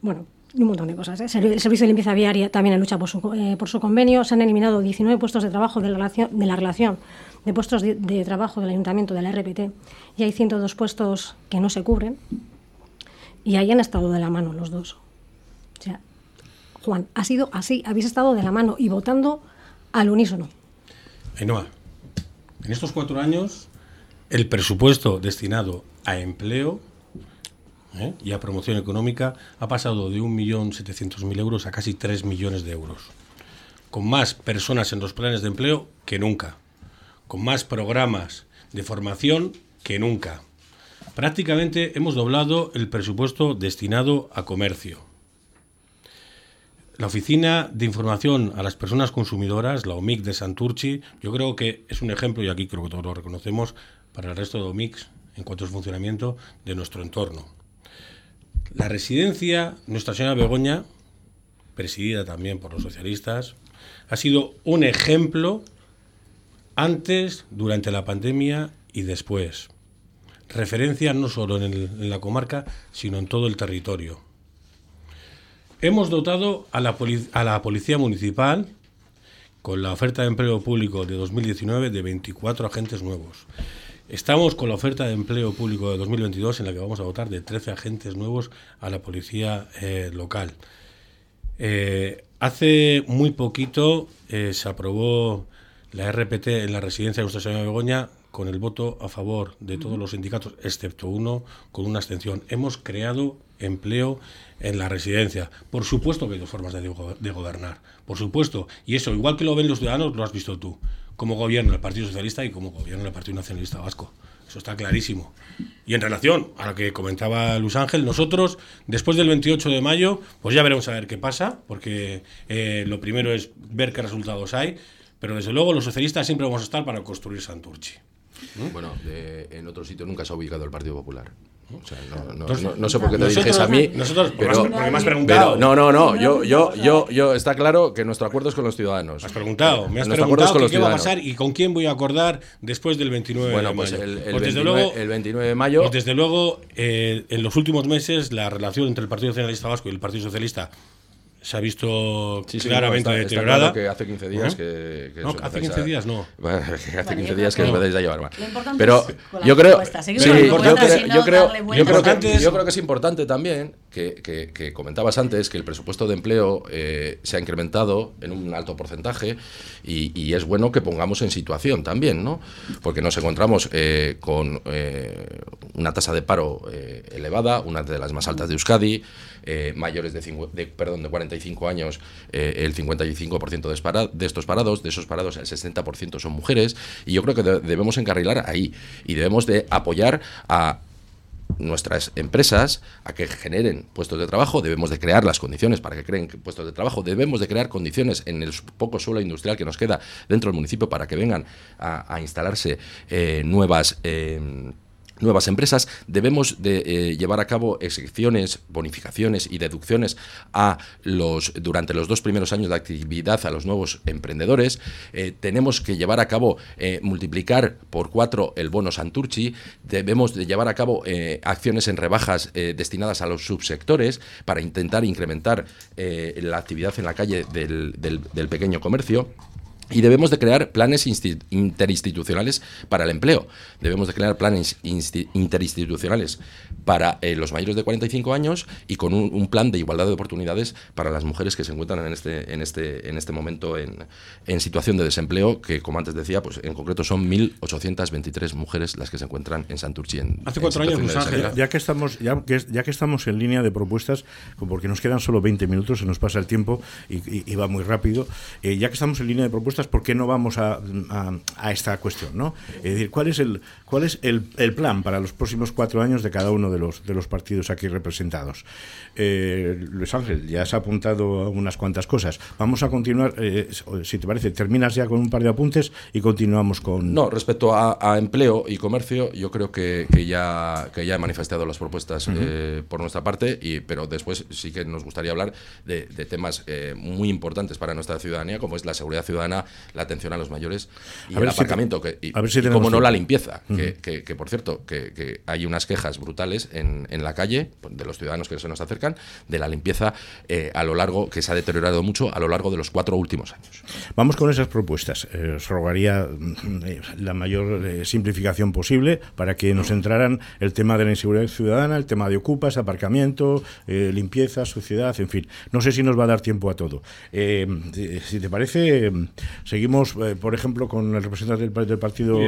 bueno, un montón de cosas. ¿eh? El servicio de limpieza viaria también en lucha por su, eh, por su convenio. Se han eliminado 19 puestos de trabajo de la relación de, la relación de puestos de, trabajo del ayuntamiento de la RPT y hay 102 puestos que no se cubren y ahí han estado de la mano los dos. O sea, Juan, ha sido así, habéis estado de la mano y votando al unísono.
Ainhoa, en estos cuatro años, el presupuesto destinado a empleo ¿eh? y a promoción económica ha pasado de 1.700.000 euros a casi 3 millones de euros. Con más personas en los planes de empleo que nunca. Con más programas de formación que nunca Prácticamente hemos doblado el presupuesto destinado a comercio. La Oficina de Información a las Personas Consumidoras, la OMIC de Santurchi, yo creo que es un ejemplo, y aquí creo que todos lo reconocemos, para el resto de OMICs en cuanto a funcionamiento de nuestro entorno. La residencia Nuestra Señora Begoña, presidida también por los socialistas, ha sido un ejemplo antes, durante la pandemia y después referencia no solo en, la comarca, sino en todo el territorio. Hemos dotado a la Policía Municipal, con la oferta de empleo público de 2019, de 24 agentes nuevos. Estamos con la oferta de empleo público de 2022 en la que vamos a votar de 13 agentes nuevos a la policía eh, local. Eh, hace muy poquito eh, se aprobó la RPT en la residencia de Nuestra Señora de Begoña con el voto a favor de todos los sindicatos, excepto uno, con una abstención. Hemos creado empleo en la residencia. Por supuesto que hay dos formas de, de, gobernar, por supuesto. Y eso, igual que lo ven los ciudadanos, lo has visto tú, como gobierno el Partido Socialista y como gobierno el Partido Nacionalista Vasco. Eso está clarísimo. Y en relación a lo que comentaba Luis Ángel, nosotros, después del 28 de mayo, pues ya veremos a ver qué pasa, porque eh, lo primero es ver qué resultados hay, pero desde luego los socialistas siempre vamos a estar para construir Santurchi.
Bueno, en otro sitio nunca se ha ubicado el Partido Popular. No, sé por qué te diriges a mí.
Nosotros, pero, porque me has preguntado.
no, no, no. Yo, yo, yo, yo, está claro que nuestro acuerdo es con los ciudadanos.
Me has preguntado. Me has preguntado qué va a pasar y con quién voy a acordar después del 29
bueno,
de
pues
mayo.
El, el, 29, el 29 de mayo.
Pues desde luego, eh, en los últimos meses, la relación entre el Partido Nacionalista Vasco y el Partido Socialista se ha visto claramente deteriorada.
Está que hace 15 días que,
no, hace 15 días no. [laughs]
hace 15 días que empecéis a llevar más. Pero yo creo, sí, yo, creo, yo, creo, yo, creo que, yo creo que es importante también que, que, comentabas antes que el presupuesto de empleo eh, se ha incrementado en un alto porcentaje y, y, es bueno que pongamos en situación también, ¿no? Porque nos encontramos eh, con eh, una tasa de paro eh, elevada, una de las más altas de Euskadi, eh, mayores de, de, perdón, de 45 años, eh, el 55% de, de, estos parados, de esos parados el 60% son mujeres, y yo creo que debemos encarrilar ahí y debemos de apoyar a nuestras empresas a que generen puestos de trabajo, debemos de crear las condiciones para que creen puestos de trabajo, debemos de crear condiciones en el poco suelo industrial que nos queda dentro del municipio para que vengan a, a instalarse eh, nuevas eh, nuevas empresas, debemos de eh, llevar a cabo excepciones, bonificaciones y deducciones a los durante los dos primeros años de actividad a los nuevos emprendedores. Eh, tenemos que llevar a cabo eh, multiplicar por cuatro el bono Santurchi. Debemos de llevar a cabo acciones en rebajas destinadas a los subsectores para intentar incrementar la actividad en la calle del, del pequeño comercio. Y debemos de crear planes interinstitucionales para el empleo. Debemos de crear planes interinstitucionales para eh, los mayores de 45 años y con un, plan de igualdad de oportunidades para las mujeres que se encuentran en este, en este, en este momento en, en situación de desempleo, que como antes decía, pues en concreto son 1.823 mujeres las que se encuentran en Santurchi. En,
Hace cuatro años,
ya, que estamos, ya, que, ya que estamos en línea de propuestas, porque nos quedan solo 20 minutos, se nos pasa el tiempo y, va muy rápido, eh, ya que estamos en línea de propuestas, ¿por qué no vamos a, a, esta cuestión? ¿no? Es decir, ¿cuál es, el, cuál es el, el, plan para los próximos cuatro años de cada uno de los, de los partidos aquí representados? Eh, Luis Ángel, ya has apuntado unas cuantas cosas. Vamos a continuar, eh, si te parece, terminas ya con un par de apuntes y continuamos con...
No, respecto a, empleo y comercio, yo creo que, que, ya, que ya he manifestado las propuestas eh, por nuestra parte, y, pero después sí que nos gustaría hablar de, temas muy importantes para nuestra ciudadanía, como es la seguridad ciudadana, la atención a los mayores y el aparcamiento, que, y, como no la limpieza, que, que, por cierto, que, hay unas quejas brutales en, en la calle de los ciudadanos que se nos acercan de la limpieza eh, a lo largo, que se ha deteriorado mucho a lo largo de los cuatro últimos años.
Vamos con esas propuestas. Eh, os rogaría mm, eh, la mayor simplificación posible para que nos entraran el tema de la inseguridad ciudadana, el tema de ocupas, aparcamiento, limpieza, suciedad, en fin. No sé si nos va a dar tiempo a todo. si te parece, seguimos, por ejemplo, con el representante del, Partido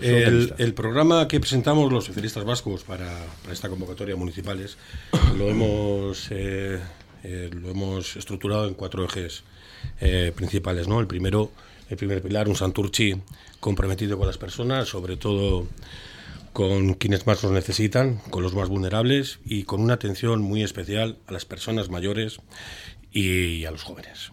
el, programa que presentamos los socialistas vascos para, esta convocatoria municipales lo hemos, eh, eh, lo hemos estructurado en cuatro ejes eh, principales. ¿no? El primero, el primer pilar, un Santurchi comprometido con las personas, sobre todo con quienes más nos necesitan, con los más vulnerables y con una atención muy especial a las personas mayores y a los jóvenes.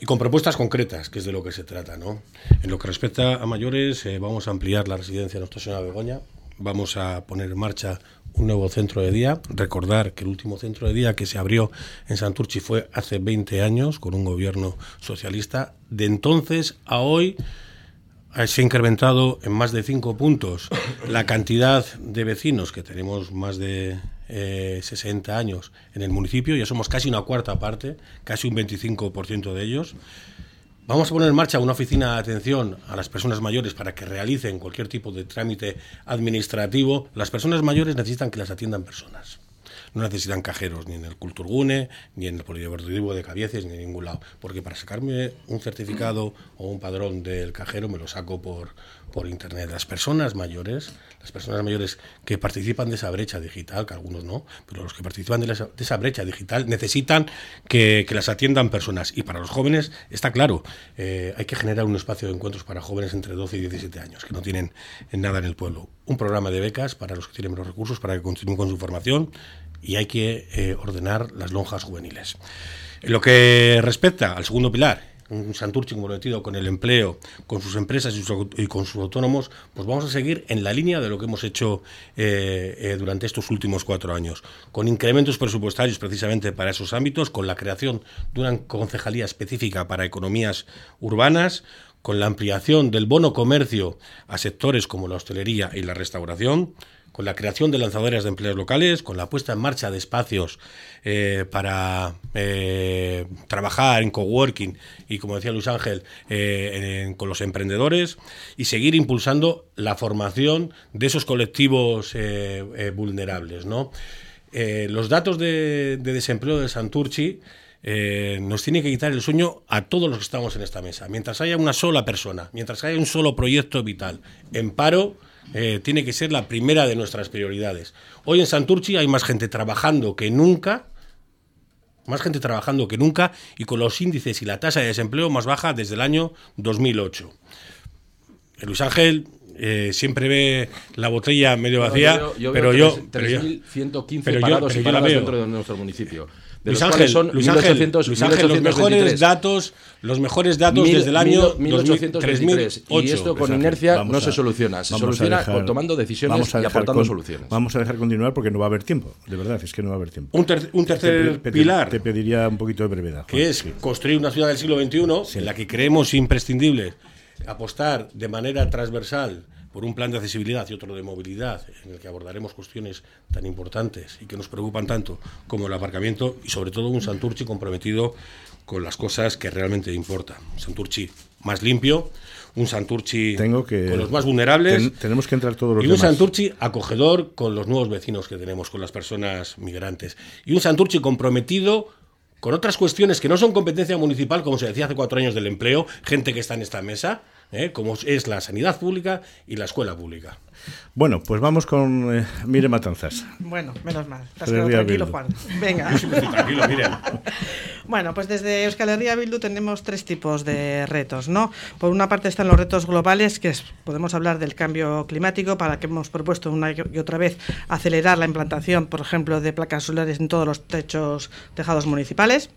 Y con propuestas concretas, que es de lo que se trata. ¿no? En lo que respecta a mayores, vamos a ampliar la residencia de Nuestra Señora Begoña, vamos a poner en marcha un nuevo centro de día. Recordar que el último centro de día que se abrió en Santurchi fue hace 20 años con un gobierno socialista. De entonces a hoy eh, se ha incrementado en más de 5 puntos la cantidad de vecinos, que tenemos más de 60 eh, años en el municipio, ya somos casi una cuarta parte, casi un 25% de ellos. Vamos a poner en marcha una oficina de atención a las personas mayores para que realicen cualquier tipo de trámite administrativo. Las personas mayores necesitan que las atiendan personas. No necesitan cajeros ni en el Culturgune, ni en el Polideportivo de Cabieces, ni en ningún lado. Porque para sacarme un certificado o un padrón del cajero me lo saco por, por Internet. Las personas mayores, las personas mayores que participan de esa brecha digital, que algunos no, pero los que participan de, esa brecha digital necesitan que, las atiendan personas. Y para los jóvenes, está claro, eh, hay que generar un espacio de encuentros para jóvenes entre 12 y 17 años, que no tienen nada en el pueblo. Un programa de becas para los que tienen menos recursos, para que continúen con su formación, y hay que eh, ordenar las lonjas juveniles. En lo que respecta al segundo pilar, un Santurchi comprometido con el empleo, con sus empresas y, con sus autónomos, pues vamos a seguir en la línea de lo que hemos hecho eh, eh, durante estos últimos cuatro años, con incrementos presupuestarios precisamente para esos ámbitos, con la creación de una concejalía específica para economías urbanas, con la ampliación del bono comercio a sectores como la hostelería y la restauración, con la creación de lanzadores de empleos locales, con la puesta en marcha de espacios eh, para eh, trabajar en coworking y, como decía Luis Ángel, eh, con los emprendedores y seguir impulsando la formación de esos colectivos vulnerables. los datos de, desempleo de Santurchi nos tiene que quitar el sueño a todos los que estamos en esta mesa. Mientras haya una sola persona, mientras haya un solo proyecto vital en paro, eh, tiene que ser la primera de nuestras prioridades. Hoy en Santurchi hay más gente trabajando que nunca, más gente trabajando que nunca y con los índices y la tasa de desempleo más baja desde el año 2008. Luis Ángel eh, siempre ve la botella medio vacía, pero yo...
3.115 parados y paradas dentro de nuestro municipio.
Luis Ángel, son Luis Ángel, los mejores datos, los mejores datos desde el año 1823.
Y esto con inercia no se soluciona, se soluciona tomando decisiones y aportando soluciones.
Vamos a dejar continuar porque no va a haber tiempo, de verdad, es que no va a haber tiempo.
Un, tercer pilar.
Te pediría un poquito de brevedad.
Que es construir una ciudad del siglo XXI en la que creemos imprescindible apostar de manera transversal por un plan de accesibilidad y otro de movilidad, en el que abordaremos cuestiones tan importantes y que nos preocupan tanto como el aparcamiento y sobre todo un Santurchi comprometido con las cosas que realmente importan. Santurchi más limpio, un Santurchi
Tengo que,
con los más vulnerables.
tenemos que entrar todos los
Y un Santurchi acogedor con los nuevos vecinos que tenemos, con las personas migrantes. Y un Santurchi comprometido con otras cuestiones que no son competencia municipal, como se decía hace cuatro años del empleo, gente que está en esta mesa, ¿eh? como es la sanidad pública y la escuela pública.
Bueno, pues vamos con eh, Mire Matanzas.
Bueno, menos mal. Te has quedado tranquilo, Juan. Venga. tranquilo, mire. [laughs] Bueno, pues desde Euskal Herria Bildu tenemos tres tipos de retos, ¿no? Por una parte están los retos globales, que es, podemos hablar del cambio climático, para que hemos propuesto una y otra vez acelerar la implantación, por ejemplo, de placas solares en todos los techos, tejados municipales.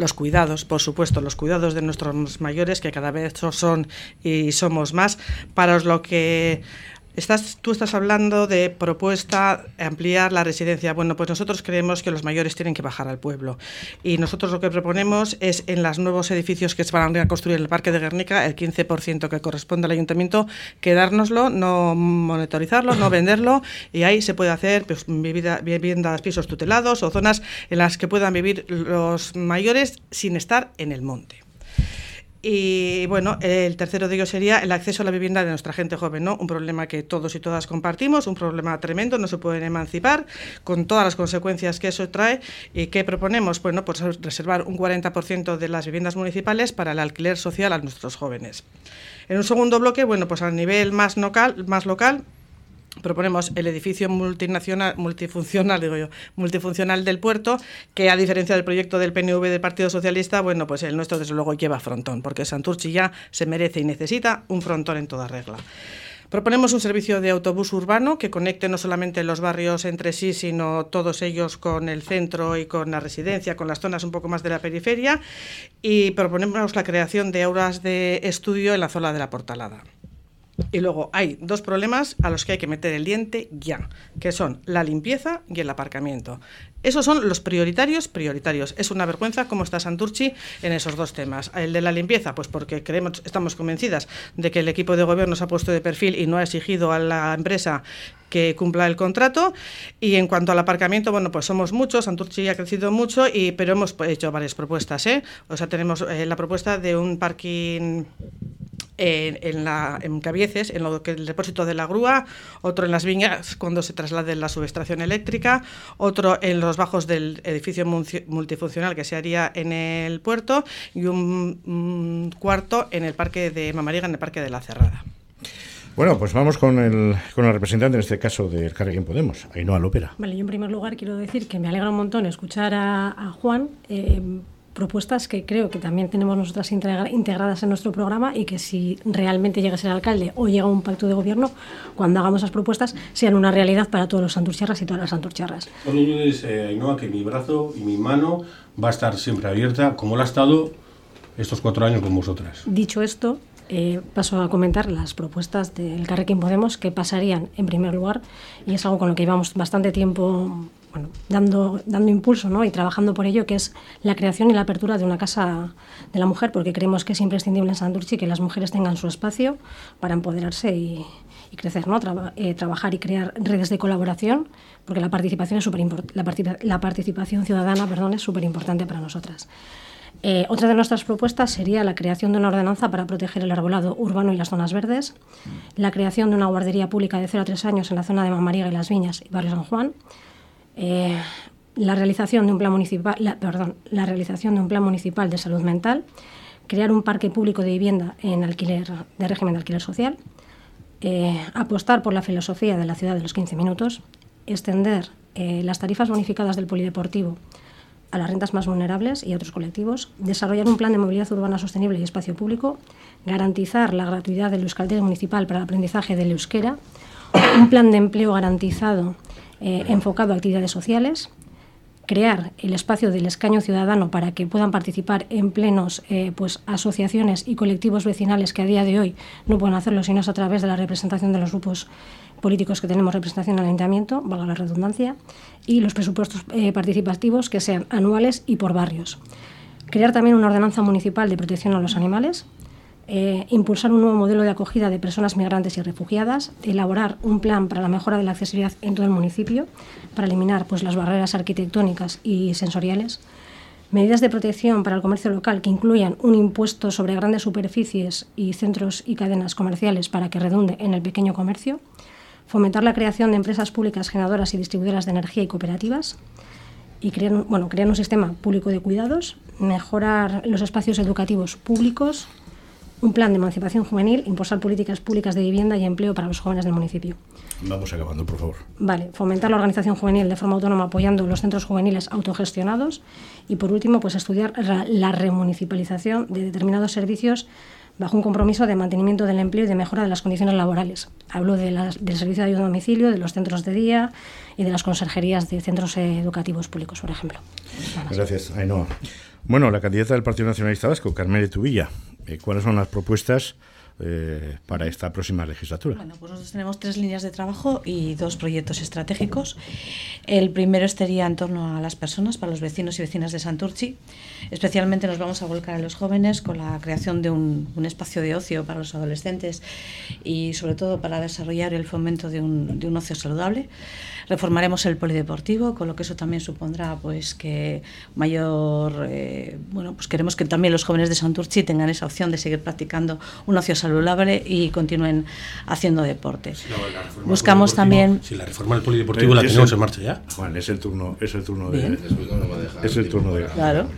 Los cuidados, por supuesto, los cuidados de nuestros mayores, que cada vez son y somos más, para lo que Estás, tú estás hablando de propuesta ampliar la residencia. Bueno, pues nosotros creemos que los mayores tienen que bajar al pueblo. Y nosotros lo que proponemos es en los nuevos edificios que se van a construir en el Parque de Guernica, el 15% que corresponde al ayuntamiento, quedárnoslo, no monitorizarlo, no venderlo. Y ahí se puede hacer pues, viviendas, pisos tutelados o zonas en las que puedan vivir los mayores sin estar en el monte. Y bueno, el tercero de ellos sería el acceso a la vivienda de nuestra gente joven, ¿no? Un problema que todos y todas compartimos, un problema tremendo, no se pueden emancipar, con todas las consecuencias que eso trae. ¿Y qué proponemos? Bueno, pues reservar un 40% de las viviendas municipales para el alquiler social a nuestros jóvenes. En un segundo bloque, bueno, pues a nivel más local, más local proponemos el edificio multinacional, multifuncional, digo yo, multifuncional del puerto, que a diferencia del proyecto del PNV del Partido Socialista, bueno, pues el nuestro desde luego lleva frontón, porque Santurchi ya se merece y necesita un frontón en toda regla. Proponemos un servicio de autobús urbano que conecte no solamente los barrios entre sí, sino todos ellos con el centro y con la residencia, con las zonas un poco más de la periferia. Y proponemos la creación de aulas de estudio en la zona de la Portalada. Y luego hay dos problemas a los que hay que meter el diente ya, que son la limpieza y el aparcamiento. Esos son los prioritarios, prioritarios. Es una vergüenza cómo está Santurchi en esos dos temas. El de la limpieza, pues porque creemos, estamos convencidas de que el equipo de gobierno se ha puesto de perfil y no ha exigido a la empresa que cumpla el contrato. Y en cuanto al aparcamiento, bueno, pues somos muchos, Santurchi ha crecido mucho, y, pero hemos hecho varias propuestas. ¿eh? O sea, tenemos eh, la propuesta de un parking en, la, en Cabieces, en lo que el depósito de la grúa, otro en las viñas cuando se traslade la subestación eléctrica, otro en los bajos del edificio multifuncional que se haría en el puerto y un, cuarto en el parque de Mamariga, en el parque de la Cerrada.
Bueno, pues vamos con el, con el representante, en este caso, del Carrequín Podemos, Ainhoa Lópera.
Vale, yo en primer lugar quiero decir que me alegra un montón escuchar a, Juan. Eh, propuestas que creo que también tenemos nosotras integradas en nuestro programa y que si realmente llega a ser alcalde o llega a un pacto de gobierno, cuando hagamos esas propuestas sean una realidad para todos los santurciarras y todas las santurciarras.
Solo eh, Ainhoa, que mi brazo y mi mano va a estar siempre abierta, como lo ha estado estos cuatro años con vosotras.
Dicho esto, eh, paso a comentar las propuestas del Carrequín Podemos que pasarían en primer lugar, y es algo con lo que llevamos bastante tiempo bueno, dando, dando impulso ¿no? y trabajando por ello, que es la creación y la apertura de una casa de la mujer, porque creemos que es imprescindible en Santurchi que las mujeres tengan su espacio para empoderarse y, crecer, ¿no? Eh, trabajar y crear redes de colaboración, porque la participación, es la, la participación ciudadana perdón, es súper importante para nosotras. Eh, otra de nuestras propuestas sería la creación de una ordenanza para proteger el arbolado urbano y las zonas verdes, la creación de una guardería pública de 0 a 3 años en la zona de Mamariga y Las Viñas y Barrio San Juan, eh, la, realización de un plan municipal, perdón, la realización de un plan municipal de salud mental, crear un parque público de vivienda en alquiler, de régimen de alquiler social, eh, apostar por la filosofía de la ciudad de los 15 minutos, extender las tarifas bonificadas del polideportivo a las rentas más vulnerables y a otros colectivos, desarrollar un plan de movilidad urbana sostenible y espacio público, garantizar la gratuidad del euskaltel municipal para el aprendizaje del euskera, un plan de empleo garantizado eh, enfocado a actividades sociales, crear el espacio del escaño ciudadano para que puedan participar en plenos eh, pues, asociaciones y colectivos vecinales que a día de hoy no pueden hacerlo sino es a través de la representación de los grupos políticos que tenemos representación en el ayuntamiento, valga la redundancia, y los presupuestos eh, participativos que sean anuales y por barrios. Crear también una ordenanza municipal de protección a los animales, eh, impulsar un nuevo modelo de acogida de personas migrantes y refugiadas, elaborar un plan para la mejora de la accesibilidad en todo el municipio, para eliminar pues, las barreras arquitectónicas y sensoriales, Medidas de protección para el comercio local que incluyan un impuesto sobre grandes superficies y centros y cadenas comerciales para que redunde en el pequeño comercio. Fomentar la creación de empresas públicas generadoras y distribuidoras de energía y cooperativas. Y bueno, crear un sistema público de cuidados. Mejorar los espacios educativos públicos. Un plan de emancipación juvenil. Impulsar políticas públicas de vivienda y empleo para los jóvenes del municipio.
Vamos acabando, por favor.
Vale, fomentar la organización juvenil de forma autónoma apoyando los centros juveniles autogestionados y por último, pues estudiar la remunicipalización de determinados servicios bajo un compromiso de mantenimiento del empleo y de mejora de las condiciones laborales. Hablo de del servicio de ayuda a domicilio, de los centros de día y de las conserjerías de centros educativos públicos, por ejemplo.
Gracias, Ainhoa. Bueno, la candidata del Partido Nacionalista Vasco, Carmele Tubilla, eh, ¿cuáles son las propuestas eh, para esta próxima legislatura?
Bueno, pues nosotros tenemos tres líneas de trabajo y dos proyectos estratégicos. El primero estaría en torno a las personas, para los vecinos y vecinas de Santurchi. Especialmente nos vamos a volcar en los jóvenes con la creación de un, espacio de ocio para los adolescentes y sobre todo para desarrollar el fomento de un, de un ocio saludable. Reformaremos el polideportivo, con lo que eso también supondrá pues que mayor, eh, bueno, pues queremos que también los jóvenes de Santurchi tengan esa opción de seguir practicando un ocio saludable y continúen haciendo deporte. Buscamos también...
Si la reforma del polideportivo la tenemos en marcha ya.
Juan, es el turno, es el turno de... Es el turno de...
Claro.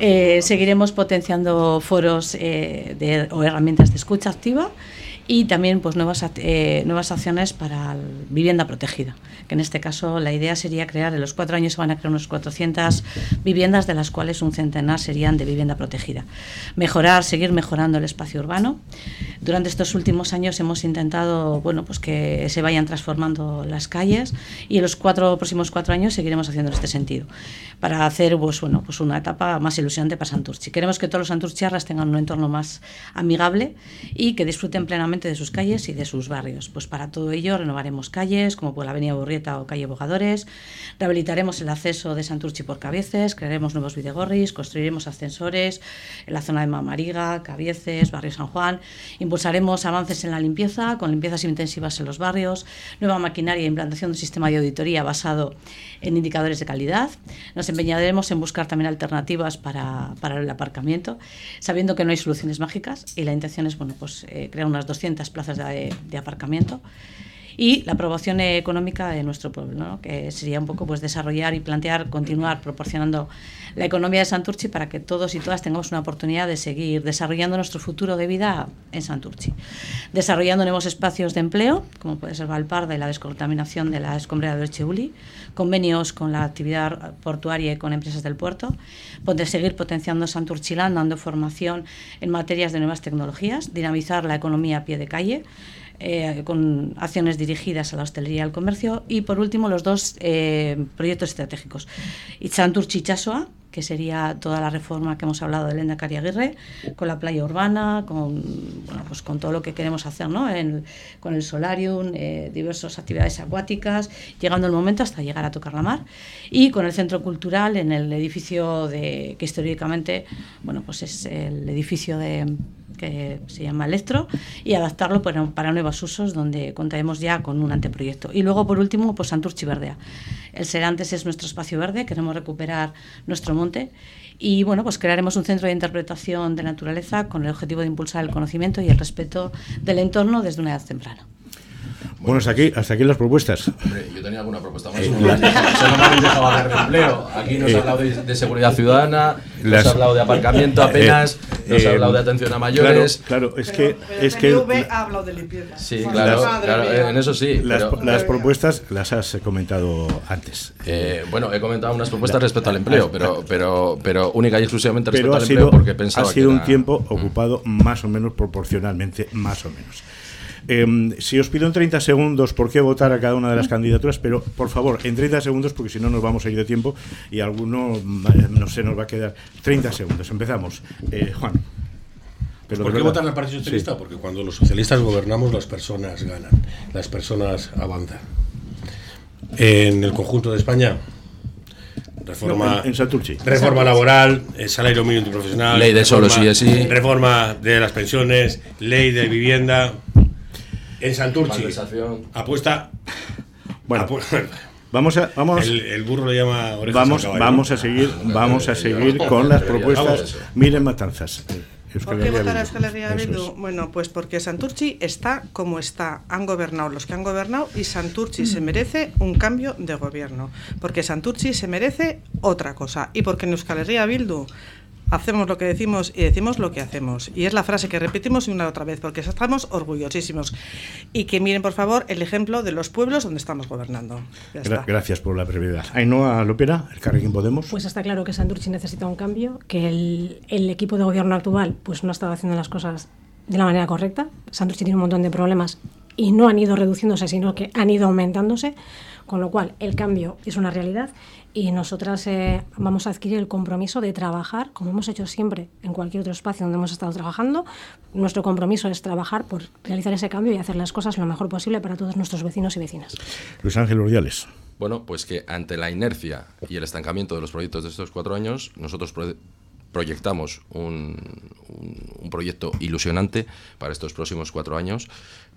Eh, seguiremos potenciando foros eh, de, o herramientas de escucha activa y también pues nuevas, eh, nuevas acciones para vivienda protegida, que en este caso la idea sería crear, en los cuatro años se van a crear unos 400 viviendas, de las cuales un centenar serían de vivienda protegida. Mejorar, seguir mejorando el espacio urbano. Durante estos últimos años hemos intentado bueno, pues que se vayan transformando las calles y en los cuatro, próximos cuatro años seguiremos haciendo en este sentido, para hacer pues, bueno, pues una etapa más ilusionante para Santurchi. Queremos que todos los santurchiarras tengan un entorno más amigable y que disfruten plenamente de sus calles y de sus barrios. Pues para todo ello renovaremos calles como por la Avenida Burrieta o calle Bogadores, rehabilitaremos el acceso de Santurchi por Cabieces, crearemos nuevos videgorris, construiremos ascensores en la zona de Mamariga, Cabieces, Barrio San Juan, impulsaremos avances en la limpieza con limpiezas intensivas en los barrios, nueva maquinaria e implantación de un sistema de auditoría basado en indicadores de calidad. Nos empeñaremos en buscar también alternativas para, para el aparcamiento, sabiendo que no hay soluciones mágicas y la intención es bueno, pues, eh, crear unas 200 plazas de, aparcamiento y la aprobación económica de nuestro pueblo, que sería un poco pues desarrollar y plantear, continuar proporcionando la economía de Santurchi para que todos y todas tengamos una oportunidad de seguir desarrollando nuestro futuro de vida en Santurchi. Desarrollando nuevos espacios de empleo, como puede ser Valparda y la descontaminación de la escombrera de Cheuli, convenios con la actividad portuaria y con empresas del puerto, poder seguir potenciando Santurchilán, dando formación en materias de nuevas tecnologías, dinamizar la economía a pie de calle, eh, con acciones dirigidas a la hostelería y al comercio. Y por último, los dos eh, proyectos estratégicos. Itzantur Chichasoa, que sería toda la reforma que hemos hablado de Elena Aguirre, con la playa urbana, con, bueno, pues con todo lo que queremos hacer, ¿no? con el solarium, eh, diversas actividades acuáticas, llegando el momento hasta llegar a tocar la mar, y con el centro cultural en el edificio de, que históricamente, bueno, pues es el edificio de que se llama Electro, y adaptarlo para, nuevos usos, donde contaremos ya con un anteproyecto. Y luego, por último, pues Santurchi Verdea. El Serantes es nuestro espacio verde, queremos recuperar nuestro monte y bueno, pues crearemos un centro de interpretación de naturaleza con el objetivo de impulsar el conocimiento y el respeto del entorno desde una edad temprana.
Bueno, hasta aquí, hasta aquí las propuestas.
Hombre, yo tenía alguna propuesta más. Eh, no, me habéis dejado hablar de empleo. Aquí nos ha eh, hablado de, seguridad ciudadana, nos ha hablado de aparcamiento apenas, eh, nos ha hablado de atención a mayores.
Claro, es que. es que
ha hablado de limpieza.
Sí, claro, claro en eso sí.
Las, las, propuestas las has comentado antes.
bueno, he comentado unas propuestas respecto al empleo, pero, pero, pero única y exclusivamente respecto al empleo porque pensaba
Ha sido un tiempo mm. ocupado más o menos proporcionalmente, más o menos. Em, si os pido en 30 segundos por qué votar a cada una de las candidaturas, pero por favor, en 30 segundos, porque si no nos vamos a ir de tiempo y alguno, eh, no sé, nos va a quedar 30 segundos. Empezamos. Eh, Juan.
¿Por qué votar al Partido Socialista? Porque cuando los socialistas gobernamos, las personas ganan, las personas avanzan. En el conjunto de España, reforma,
en,
reforma laboral, salario mínimo profesional,
ley de solo sí sí,
reforma de las pensiones, ley de vivienda en Santurchi. Apuesta.
Bueno, [laughs] Vamos a, vamos,
el, burro le llama
vamos, vamos a seguir, [laughs] vamos a seguir con las propuestas. Miren Matanzas.
¿Por qué votar a Euskal Herria Bildu? Bueno, pues porque Santurchi está como está. Han gobernado los que han gobernado y Santurchi se merece un cambio de gobierno. Porque Santurchi se merece otra cosa. Y porque en Euskal Herria Bildu hacemos lo que decimos y decimos lo que hacemos. Y es la frase que repetimos una y otra vez, porque estamos orgullosísimos. Y que miren, por favor, el ejemplo de los pueblos donde estamos gobernando.
gracias por la brevedad. Ainhoa Lopera, el Carrequín Podemos.
Pues está claro que Santurchi necesita un cambio, que el, el, equipo de gobierno actual pues no ha estado haciendo las cosas de la manera correcta. Santurchi tiene un montón de problemas y no han ido reduciéndose, sino que han ido aumentándose, con lo cual el cambio es una realidad y nosotras eh, vamos a adquirir el compromiso de trabajar, como hemos hecho siempre en cualquier otro espacio donde hemos estado trabajando. Nuestro compromiso es trabajar por realizar ese cambio y hacer las cosas lo mejor posible para todos nuestros vecinos y vecinas.
Luis Ángel Urdiales.
Bueno, pues que ante la inercia y el estancamiento de los proyectos de estos cuatro años, nosotros proyectamos un, un, proyecto ilusionante para estos próximos cuatro años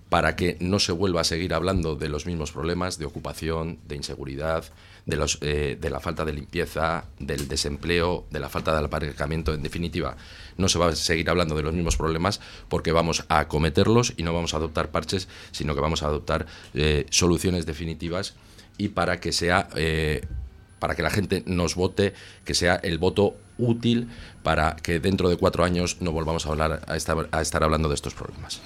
para que no se vuelva a seguir hablando de los mismos problemas de ocupación, de inseguridad, de, los, eh, de la falta de limpieza, del desempleo, de la falta de aparcamiento. En definitiva, no se va a seguir hablando de los mismos problemas porque vamos a acometerlos y no vamos a adoptar parches, sino que vamos a adoptar eh, soluciones definitivas y para que sea eh, para que la gente nos vote, que sea el voto útil para que dentro de cuatro años no volvamos a hablar a estar, a estar hablando de estos problemas.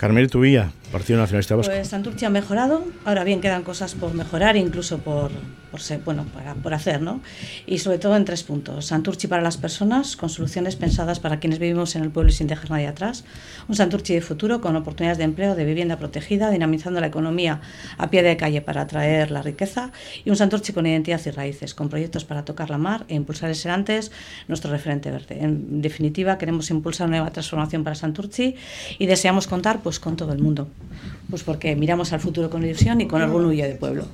Carmel Tubilla, Partido Nacionalista Vasco.
Pues Santurce ha mejorado, ahora bien quedan cosas por mejorar, incluso por, por ser, bueno, para, por hacer, ¿no? Y sobre todo en tres puntos. Santurchi para las personas, con soluciones pensadas para quienes vivimos en el pueblo y sin dejar nadie atrás. Un Santurchi de futuro, con oportunidades de empleo, de vivienda protegida, dinamizando la economía a pie de calle para atraer la riqueza. Y un Santurchi con identidad y raíces, con proyectos para tocar la mar e impulsar ese antes nuestro referente verde. En definitiva, queremos impulsar una nueva transformación para Santurchi y deseamos contar pues, con todo el mundo. Pues porque miramos al futuro con ilusión y con orgullo de pueblo.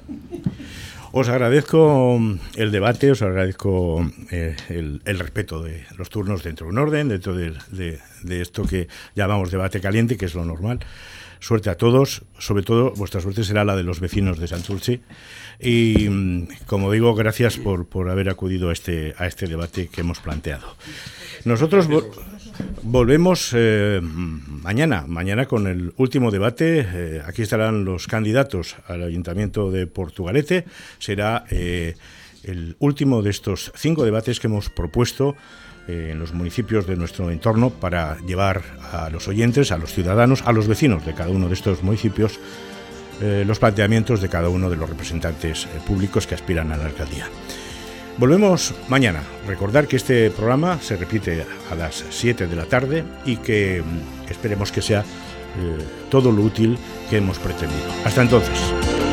Os agradezco el debate, os agradezco eh, el, respeto de los turnos dentro de un orden, dentro de, esto que llamamos debate caliente, que es lo normal. Suerte a todos, sobre todo vuestra suerte será la de los vecinos de Santurce. Y mm, como digo, gracias por, por haber acudido a este, a este debate que hemos planteado. Nosotros volvemos eh, mañana, mañana con el último debate. Eh, aquí estarán los candidatos al Ayuntamiento de Portugalete. Será eh, el último de estos cinco debates que hemos propuesto en los municipios de nuestro entorno para llevar a los oyentes, a los ciudadanos, a los vecinos de cada uno de estos municipios los planteamientos de cada uno de los representantes públicos que aspiran a la alcaldía. Volvemos mañana. Recordar que este programa se repite a las 7 de la tarde y que mm, esperemos que sea eh, todo lo útil que hemos pretendido. Hasta entonces.